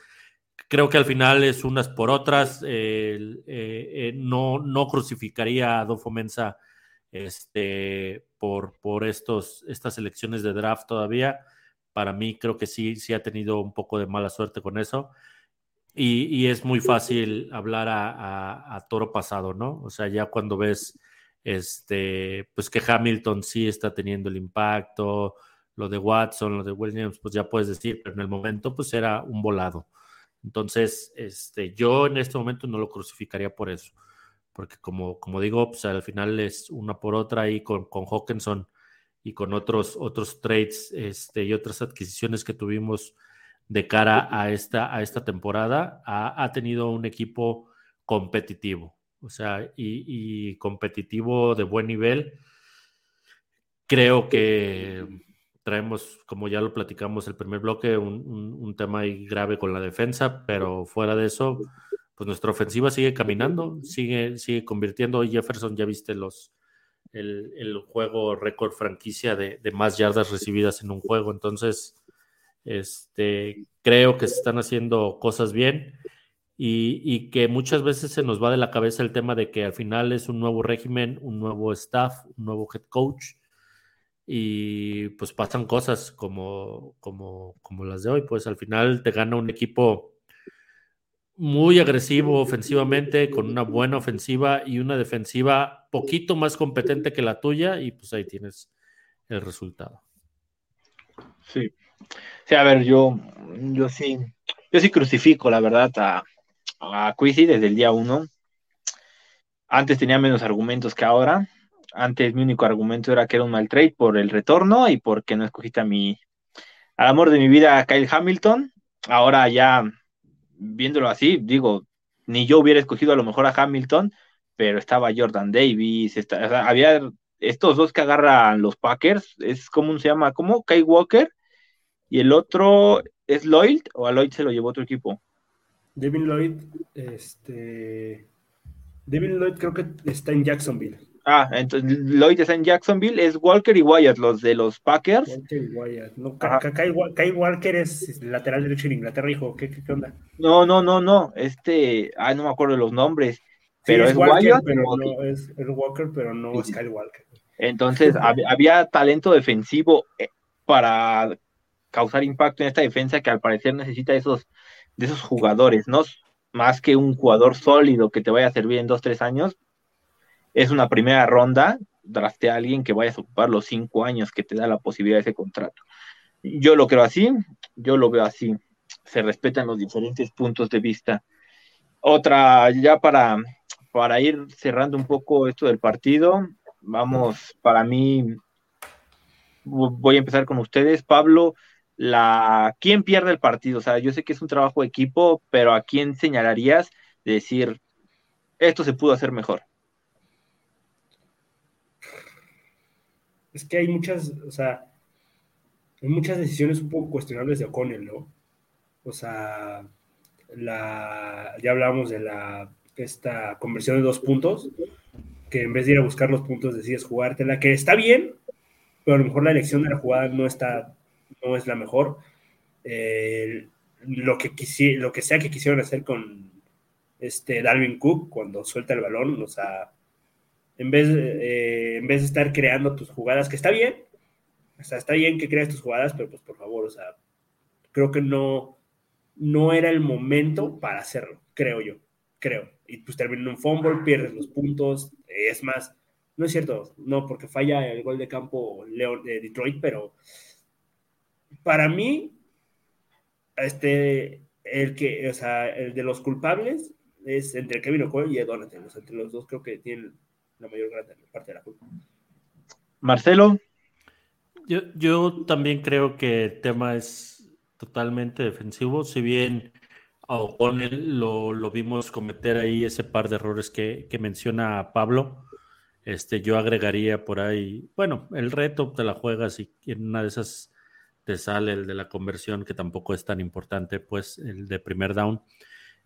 C: creo que al final es unas por otras. Eh, eh, no, no crucificaría a Adolfo Mensa este, por, por estos, estas elecciones de draft todavía. Para mí creo que sí, sí ha tenido un poco de mala suerte con eso. Y, es muy fácil hablar a, a, toro pasado, ¿no? O sea, ya cuando ves este, pues que Hamilton sí está teniendo el impacto, lo de Watson, lo de Williams, pues ya puedes decir, pero en el momento pues era un volado. Entonces, este, yo en este momento no lo crucificaría por eso, porque como, como digo, pues al final es una por otra ahí con, con Hawkinson y con otros, otros trades este, y otras adquisiciones que tuvimos de cara a esta, a esta temporada, ha, ha tenido un equipo competitivo, o sea, y, y competitivo de buen nivel. Creo que traemos, como ya lo platicamos el primer bloque, un, tema ahí grave con la defensa, pero fuera de eso, pues nuestra ofensiva sigue caminando, sigue, sigue convirtiendo. Jefferson, ya viste los el, juego récord franquicia de, más yardas recibidas en un juego. Entonces, este, creo que se están haciendo cosas bien. Y, y, que muchas veces se nos va de la cabeza el tema de que al final es un nuevo régimen, un nuevo staff, un nuevo head coach, y pues pasan cosas como, como, como las de hoy, pues al final te gana un equipo muy agresivo ofensivamente, con una buena ofensiva y una defensiva poquito más competente que la tuya y pues ahí tienes el resultado.
A: Sí. Sí, a ver, yo, yo sí, yo sí crucifico, la verdad, a, a desde el día uno. Antes tenía menos argumentos que ahora antes mi único argumento era que era un mal trade por el retorno y porque no escogiste a mi, al amor de mi vida, Kyle Hamilton. Ahora ya, viéndolo así, digo, ni yo hubiera escogido a lo mejor a Hamilton, pero estaba Jordan Davis, había estos dos que agarran los Packers, es como se llama, ¿cómo? Kyle Walker, y el otro es Lloyd, o a Lloyd se lo llevó otro equipo.
B: Devin Lloyd, este. Devin Lloyd creo que está en Jacksonville.
A: Ah, entonces Lloyd está en Jacksonville, es Walker y Wyatt, los de los Packers.
B: Walker y Wyatt. No, Kyle Walker es lateral derecho en Inglaterra, hijo. ¿Qué, qué, onda?
A: No, no, no, no. Este, ay, no me acuerdo de los nombres. Pero es,
B: Wyatt. Pero no, es, Walker, pero no es Kyle Walker.
A: Entonces, había, talento defensivo eh, para causar impacto en esta defensa que al parecer necesita esos, de esos jugadores, ¿no? Más que un jugador sólido que te vaya a servir en dos, tres años, es una primera ronda, drafte a alguien que vayas a ocupar los cinco años que te da la posibilidad de ese contrato. Yo lo creo así, yo lo veo así. Se respetan los diferentes puntos de vista. Otra, ya para, para ir cerrando un poco esto del partido, vamos, para mí, voy a empezar con ustedes. Pablo, la, ¿quién pierde el partido? O sea, yo sé que es un trabajo de equipo, pero ¿a quién señalarías de decir, esto se pudo hacer mejor?
B: Es que hay muchas, o sea, hay muchas decisiones un poco cuestionables de O'Connell, ¿no? O sea, la, ya hablábamos de la, esta conversión de dos puntos, que en vez de ir a buscar los puntos decides jugártela, que está bien, pero a lo mejor la elección de la jugada no está, no es la mejor. lo, que lo que sea que quisieron hacer con este Dalvin Cook cuando suelta el balón, o sea, en vez, eh, en vez de estar creando tus jugadas, que está bien, o sea, está bien que creas tus jugadas, pero pues por favor, o sea, creo que no, no era el momento para hacerlo, creo yo, creo. Y pues termina un fumble, pierdes los puntos, es más, no es cierto, no, porque falla el gol de campo de Detroit, pero para mí, este, el que, o sea, el de los culpables es entre Kevin O'Connell y Ed entre los dos creo que tienen la mayor parte de la culpa.
A: Marcelo.
C: Yo, yo también creo que el tema es totalmente defensivo, si bien a O'Connell lo, lo, vimos cometer ahí ese par de errores que, que, menciona Pablo. Este, yo agregaría por ahí, bueno, el reto te la juegas y en una de esas te sale el de la conversión, que tampoco es tan importante, pues el de primer down.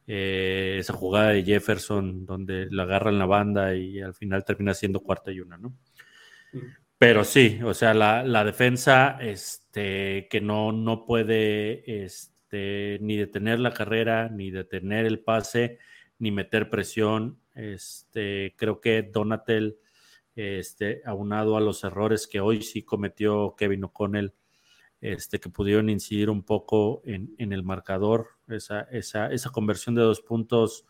C: Eh, esa jugada de Jefferson donde la agarran la banda y al final termina siendo cuarta y una, ¿no? Pero sí, o sea, la, la, defensa este, que no, no puede este, ni detener la carrera, ni detener el pase, ni meter presión. Este, creo que Donatel, este, aunado a los errores que hoy sí cometió Kevin O'Connell, este, que pudieron incidir un poco en, el marcador, esa, esa, esa, conversión de dos puntos,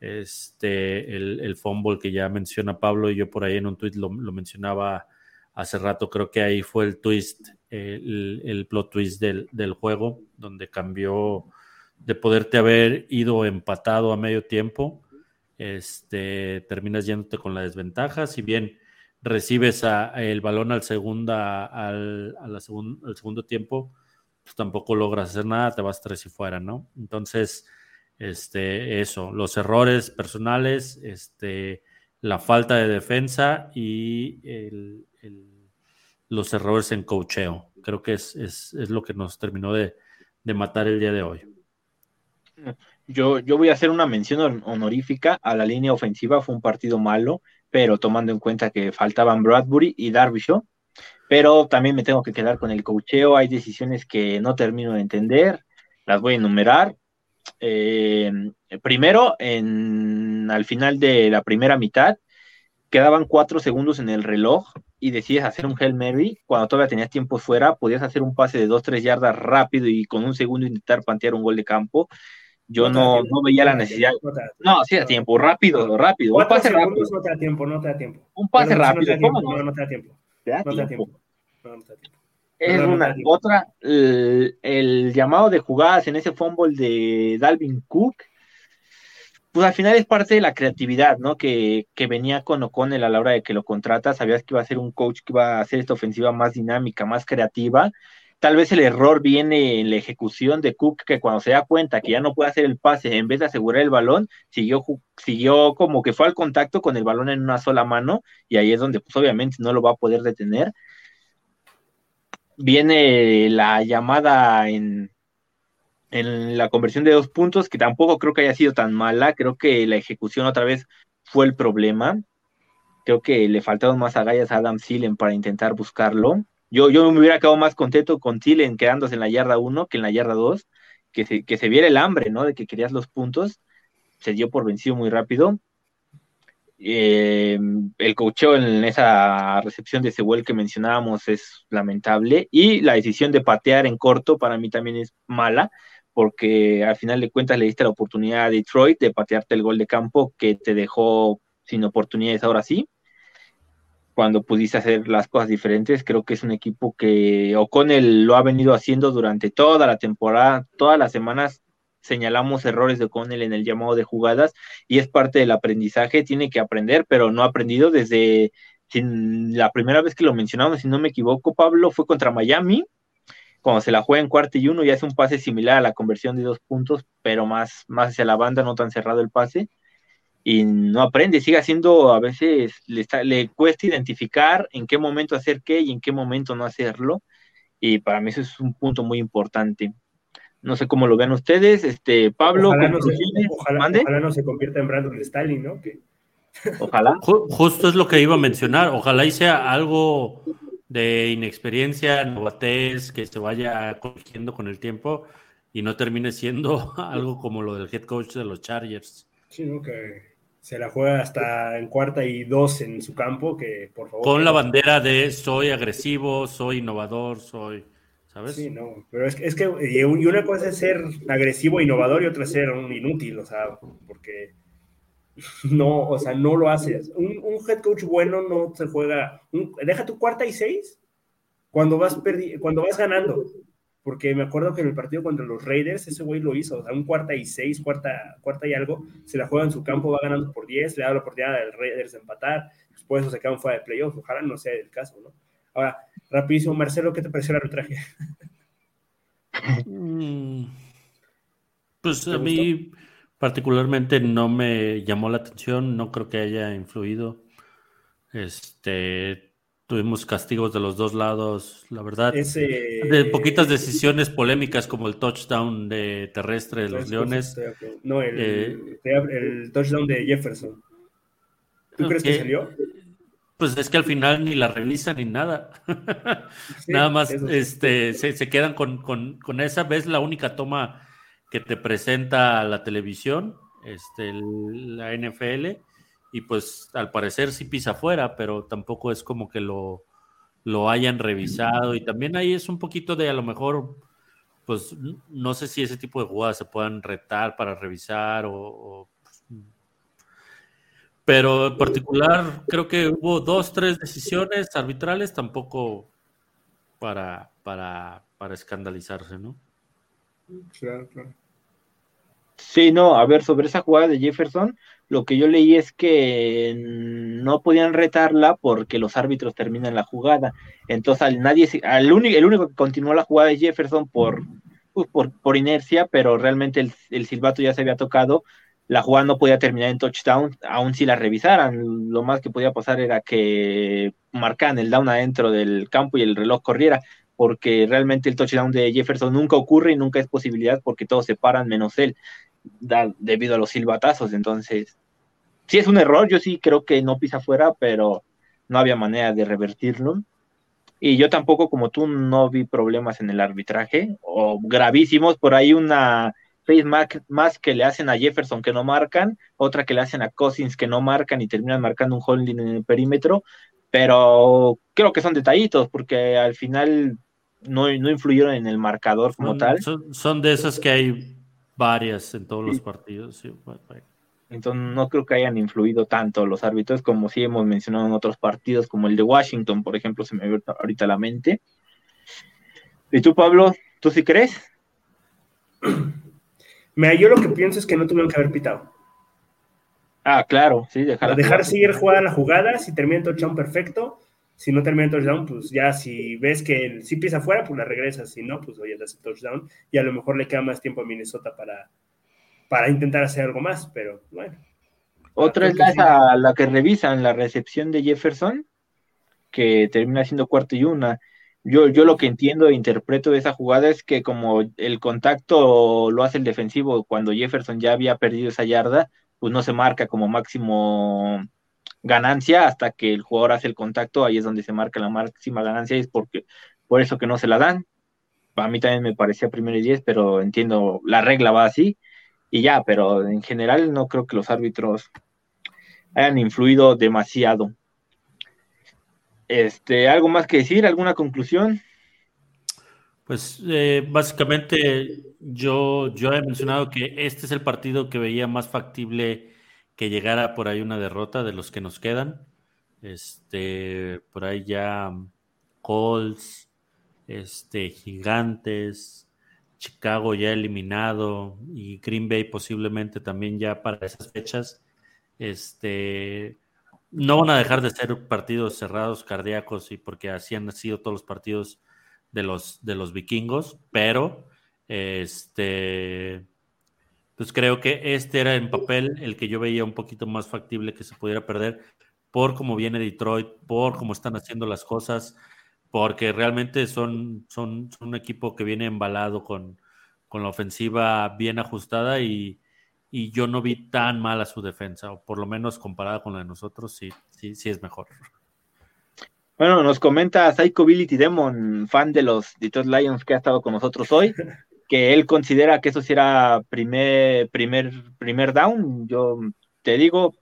C: este, el, el, fumble que ya menciona Pablo y yo por ahí en un tweet lo, lo mencionaba hace rato, creo que ahí fue el twist, el, el plot twist del, del, juego, donde cambió de poderte haber ido empatado a medio tiempo, este, terminas yéndote con la desventaja, si bien recibes el balón al, segunda, al, segundo tiempo, pues tampoco logras hacer nada, te vas tres y fuera, ¿no? Entonces, este, eso, los errores personales, este, la falta de defensa y los errores en cocheo. Creo que es, es, es lo que nos terminó de, de, matar el día de hoy.
A: Yo, yo voy a hacer una mención honorífica a la línea ofensiva, fue un partido malo, pero tomando en cuenta que faltaban Bradbury y Darvishaw, pero también me tengo que quedar con el cocheo, hay decisiones que no termino de entender, las voy a enumerar. Eh, primero, al final de la primera mitad, quedaban cuatro segundos en el reloj y decides hacer un Hail Mary, cuando todavía tenías tiempo fuera, podías hacer un pase de dos, tres yardas rápido y con un segundo intentar pantear un gol de campo yo no, no, veía la necesidad. No, sí, a tiempo, rápido, rápido.
B: Un pase rápido. No te da tiempo, no te da tiempo.
A: Un pase rápido,
B: ¿cómo no? No, te da tiempo.
A: ¿Te da no, te da tiempo. Es una, otra, el, el, llamado de jugadas en ese fumble de Dalvin Cook, pues al final es parte de la creatividad, ¿no? Que, que venía con O'Connell a la hora de que lo contratas, sabías que iba a ser un coach que iba a hacer esta ofensiva más dinámica, más creativa, Tal vez el error viene en la ejecución de Cook, que cuando se da cuenta que ya no puede hacer el pase, en vez de asegurar el balón, siguió, siguió como que fue al contacto con el balón en una sola mano, y ahí es donde pues obviamente no lo va a poder detener. Viene la llamada en, en la conversión de dos puntos, que tampoco creo que haya sido tan mala, creo que la ejecución otra vez fue el problema. Creo que le faltaron más agallas a Adam Sillen para intentar buscarlo yo, yo me hubiera quedado más contento con Thielen quedándose en la yarda 1 que en la yarda 2, que se, que se viera el hambre, ¿no? De que querías los puntos. Se dio por vencido muy rápido. Eh, el cocheo en esa recepción de Sewell que mencionábamos es lamentable. Y la decisión de patear en corto para mí también es mala, porque al final de cuentas le diste la oportunidad a Detroit de patearte el gol de campo que te dejó sin oportunidades ahora sí cuando pudiste hacer las cosas diferentes. Creo que es un equipo que O'Connell lo ha venido haciendo durante toda la temporada, todas las semanas señalamos errores de O'Connell en el llamado de jugadas y es parte del aprendizaje, tiene que aprender, pero no ha aprendido desde la primera vez que lo mencionamos, si no me equivoco, Pablo, fue contra Miami, cuando se la juega en cuarto y uno y hace un pase similar a la conversión de dos puntos, pero más, más hacia la banda, no tan cerrado el pase y no aprende, sigue haciendo, a veces le, le, cuesta identificar en qué momento hacer qué y en qué momento no hacerlo. Y para mí eso es un punto muy importante. No sé cómo lo vean ustedes. Este, Pablo,
B: ojalá no, se, ojalá, ojalá no se convierta en Brandon Stalin, ¿no? Que...
A: Ojalá.
C: Justo es lo que iba a mencionar. Ojalá y sea algo de inexperiencia, novatez, que se vaya corrigiendo con el tiempo y no termine siendo algo como lo del head coach de los Chargers.
B: Sí, ¿no? Que se la juega hasta en cuarta y dos en su campo, que por favor.
C: Con la bandera de soy agresivo, soy innovador, soy. ¿Sabes?
B: Sí, no, pero es, es que y una cosa es ser agresivo, innovador y otra es ser un inútil, o sea, porque no, o sea, no lo haces. Un, un head coach bueno no se juega, deja tu cuarta y seis cuando vas, cuando vas ganando porque me acuerdo que en el partido contra los Raiders ese güey lo hizo, o sea, un cuarta y seis, cuarta, cuarta y algo, se la juega en su campo, va ganando por 10, le da la oportunidad al Raiders de empatar, después eso se quedan fuera de playoffs, ojalá no sea el caso, ¿no? Ahora, rapidísimo, Marcelo, ¿qué te pareció el arbitraje?
C: Mm, pues a mí particularmente no me llamó la atención, no creo que haya influido. Este, tuvimos castigos de los dos lados, la verdad. De poquitas decisiones polémicas como el touchdown de terrestre de los Leones.
B: No, el, eh, el touchdown de Jefferson. ¿Tú crees que salió?
C: Pues es que al final ni la revisan ni nada. nada más este, se, quedan con, con, esa. Ves la única toma que te presenta la televisión, este, la NFL, y pues al parecer sí pisa afuera, pero tampoco es como que lo, lo hayan revisado. Y también ahí es un poquito de a lo mejor, pues no sé si ese tipo de jugadas se puedan retar para revisar o pero en particular, creo que hubo dos, tres decisiones arbitrales, tampoco para, para, para escandalizarse, ¿no?
B: Claro, claro.
A: Sí, no, a ver, sobre esa jugada de Jefferson, lo que yo leí es que no podían retarla porque los árbitros terminan la jugada. Entonces, al nadie, al único, el único que continuó la jugada es Jefferson por, pues, por, por, inercia, pero realmente el, el silbato ya se había tocado la jugada no podía terminar en touchdown, aun si la revisaran. Lo más que podía pasar era que marcaran el down adentro del campo y el reloj corriera, porque realmente el touchdown de Jefferson nunca ocurre y nunca es posibilidad porque todos se paran menos él, debido a los silbatazos. Entonces, si es un error, yo sí creo que no pisa fuera, pero no había manera de revertirlo. Y yo tampoco, como tú, no vi problemas en el arbitraje, o gravísimos, por ahí una face más que le hacen a Jefferson que no marcan, otra que le hacen a Cousins que no marcan y terminan marcando un holding en el perímetro, pero creo que son detallitos porque al final no, no influyeron en el marcador como tal.
C: Son, de esas que hay varias en todos los partidos.
A: Entonces no creo que hayan influido tanto los árbitros como sí hemos mencionado en otros partidos, como el de Washington, por ejemplo, se me viene ahorita la mente. ¿Y tú, Pablo, tú sí crees?
B: Mira, yo lo que pienso es que no tuvieron que haber pitado.
A: Ah, claro, sí,
B: dejar. Dejar seguir jugada la jugada, si termina el touchdown, perfecto. Si no termina el touchdown, pues ya si ves que si pisa afuera, pues la regresas. Si no, pues oye, das el touchdown. Y a lo mejor le queda más tiempo a Minnesota para, para intentar hacer algo más, pero bueno.
A: Otra es la, la que revisan la recepción de Jefferson, que termina siendo cuarto y una. Yo, yo lo que entiendo e interpreto de esa jugada es que como el contacto lo hace el defensivo cuando Jefferson ya había perdido esa yarda, pues no se marca como máximo ganancia hasta que el jugador hace el contacto, ahí es donde se marca la máxima ganancia y es porque por eso que no se la dan. A mí también me parecía primero y diez, pero entiendo, la regla va así y ya, pero en general no creo que los árbitros hayan influido demasiado. Este, ¿algo más que decir? ¿Alguna conclusión?
C: Pues eh, básicamente yo, yo he mencionado que este es el partido que veía más factible que llegara por ahí una derrota de los que nos quedan. Este, por ahí ya Colts, este, Gigantes, Chicago ya eliminado y Green Bay posiblemente también ya para esas fechas. Este, no van a dejar de ser partidos cerrados, cardíacos, y porque así han sido todos los partidos de los, de los vikingos, pero este, pues creo que este era en papel el que yo veía un poquito más factible que se pudiera perder por cómo viene Detroit, por cómo están haciendo las cosas, porque realmente son, son, son un equipo que viene embalado con, con la ofensiva bien ajustada y, y yo no vi tan mal a su defensa, o por lo menos comparada con la de nosotros, sí, sí, sí es mejor.
A: Bueno, nos comenta Psychobility Demon, fan de los Detroit Lions que ha estado con nosotros hoy, que él considera que eso sí era primer, primer, primer down. Yo te digo,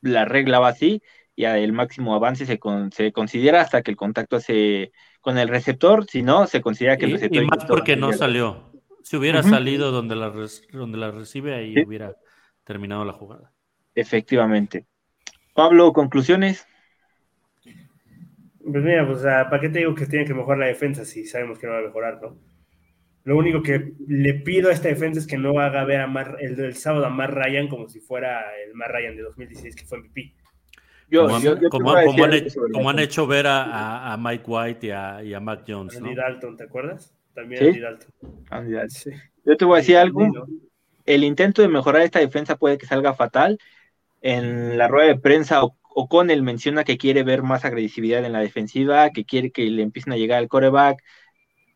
A: la regla va así, y el máximo avance se, se considera hasta que el contacto hace con el receptor, si no, se considera que el receptor...
C: Y más porque no salió. Si hubiera salido donde la, donde la recibe, ahí hubiera terminado la jugada.
A: Efectivamente. Pablo, conclusiones.
B: Pues mira, pues, ¿para qué te digo que tiene que mejorar la defensa si sabemos que no va a mejorar, no? Lo único que le pido a esta defensa es que no haga ver a el, sábado a Mar Ryan como si fuera el Mar Ryan de 2016 que fue MVP.
A: Yo,
C: como,
A: yo- yo
C: han, como hecho ver a, a- a Mike White y a, y a Mac Jones, ¿no?
B: Andy Dalton, ¿te acuerdas? También
A: Sí.
B: Andy Dalton.
A: Andy Dalton.
B: Sí.
A: Yo te voy a decir algo. El intento de mejorar esta defensa puede que salga fatal. En la rueda de prensa, O- O'Connell menciona que quiere ver más agresividad en la defensiva, que quiere que le empiecen a llegar al coreback,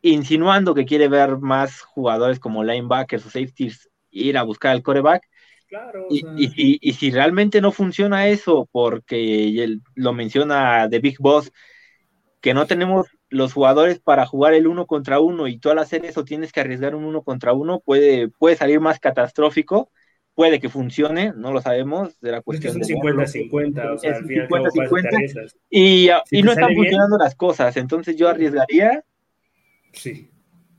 A: insinuando que quiere ver más jugadores como linebackers o safeties ir a buscar al coreback.
B: Claro, o
A: Y,
B: sea,
A: y si, y si realmente no funciona eso, porque él lo menciona The Big Boss, que no tenemos los jugadores para jugar el uno contra uno y tú al hacer eso tienes que arriesgar un uno contra uno, puede, puede salir más catastrófico, puede que funcione, no lo sabemos, será
B: es que
A: cuestión
B: son
A: de
B: 50-50, o sea,
A: Es
B: al final, ¿cómo
A: 50-50.
B: te arriesgas?
A: Y,
B: Si
A: y
B: te
A: no están
B: bien.
A: funcionando las cosas, entonces yo arriesgaría,
B: Sí.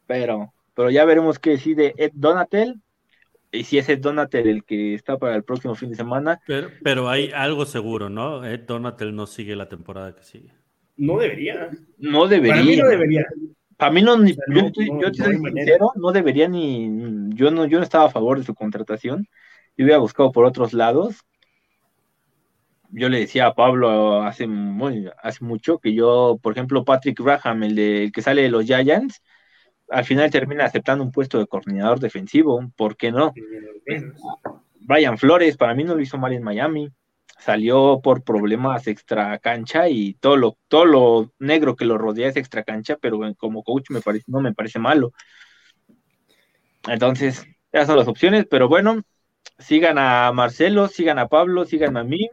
A: pero, pero ya veremos qué decide Ed Donatel, y si es Ed Donatel el que está para el próximo fin de semana,
C: Pero, pero hay algo seguro, ¿no? Ed Donatel no sigue la temporada que sigue.
B: No debería.
A: no debería.
B: Para mí no debería.
A: Para mí no, ni,
B: sea,
A: yo,
B: no,
A: estoy- yo
B: no
A: soy sincero, no debería ni, yo no, yo no estaba a favor de su contratación, yo hubiera buscado por otros lados. Yo le decía a Pablo hace, muy, hace mucho que yo, por ejemplo, Patrick Graham, el, de, el que sale de los Giants, al final termina aceptando un puesto de coordinador defensivo, ¿por qué no? Brian Flores, para mí no lo hizo mal en Miami. Salió por problemas extra cancha y todo lo, todo lo negro que lo rodea es extra cancha, pero como coach me parece, no me parece malo. Entonces, esas son las opciones, pero bueno, sigan a Marcelo, sigan a Pablo, sigan a mí.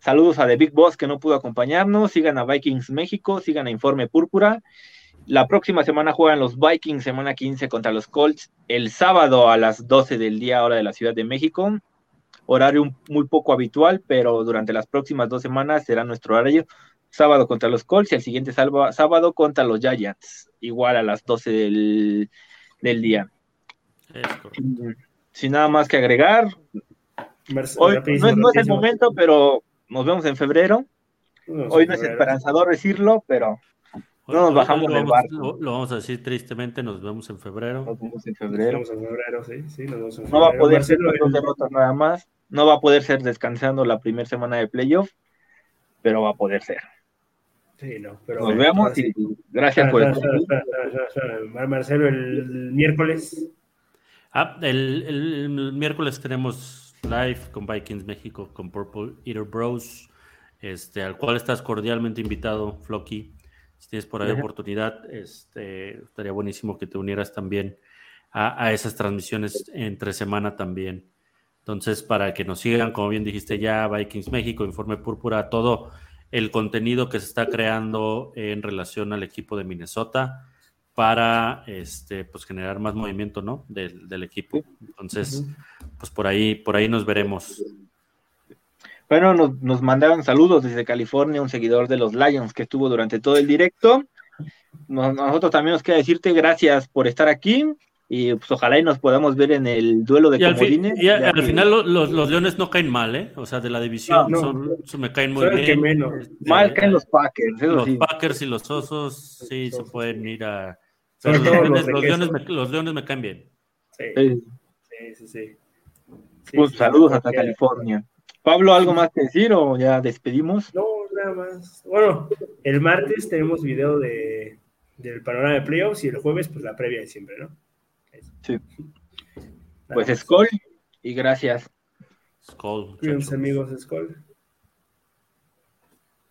A: Saludos a The Big Boss que no pudo acompañarnos, sigan a Vikings México, sigan a Informe Púrpura. La próxima semana juegan los Vikings, semana 15 contra los Colts, el sábado a las 12 del día, hora de la Ciudad de México. Horario muy poco habitual, pero durante las próximas dos semanas será nuestro horario. Sábado contra los Colts y el siguiente salva- sábado contra los Giants, igual a las 12 del, del día. Sin, sin nada más que agregar, hoy no, es- no es el momento, pero nos vemos en febrero. Hoy no es esperanzador decirlo, pero No nos bajamos del
C: lo vamos-
A: barco.
C: Lo, lo vamos a decir tristemente, nos vemos en febrero.
A: nos vemos en
B: Nos
A: febrero.
B: vemos en febrero, sí, sí, nos vemos en
A: No va a poder ser
B: Marcelo,
A: dos
B: el-
A: derrotas nada más. No va a poder ser descansando la primera semana de playoff, pero va a poder ser.
B: Sí, no, pero
A: Nos
B: bueno,
A: vemos y gracias por
B: espera. Marcelo, el miércoles.
C: Ah, el, el- el miércoles tenemos live con Vikings México, con Purple Eater Bros, este, al cual estás cordialmente invitado, Flocky. Si tienes por ahí
A: Ajá.
C: oportunidad, este, estaría buenísimo que te unieras también a, a esas transmisiones entre semana también. Entonces, para que nos sigan, como bien dijiste ya, Vikings México, Informe Púrpura, todo el contenido que se está creando en relación al equipo de Minnesota para este, pues, generar más movimiento ¿no? del, del equipo. Entonces, pues por ahí, por ahí nos veremos.
A: Bueno, nos, nos mandaron saludos desde California, un seguidor de los Lions que estuvo durante todo el directo. Nos- nosotros también nos queda decirte gracias por estar aquí y pues ojalá y nos podamos ver en el duelo de
C: Y al,
A: comodines.
C: y a-
A: ya
C: al
A: que-
C: final lo- los, los Leones no caen mal, ¿eh? O sea, de la división
B: No, no.
C: son- son- me caen muy bien.
B: que menos.
C: Este,
A: Mal caen los Packers, eso
C: los
A: sí.
C: Packers y los Osos, sí,
B: Los
C: se
B: Osos,
C: pueden ir a... Pero los, leones, leones me, los Leones me caen bien.
B: Sí,
A: Sí.
B: sí, sí. sí.
A: Pues
B: sí,
A: saludos hasta
B: que-
A: California. Pablo, ¿algo más que decir o ya despedimos?
B: No, nada más. Bueno, el martes tenemos video de, del panorama de playoffs y el jueves, pues la previa de siempre, ¿no? Eso.
A: Sí.
B: Nada
A: Pues. Skol y gracias.
C: Skull, muchachos.
B: amigos de Skull.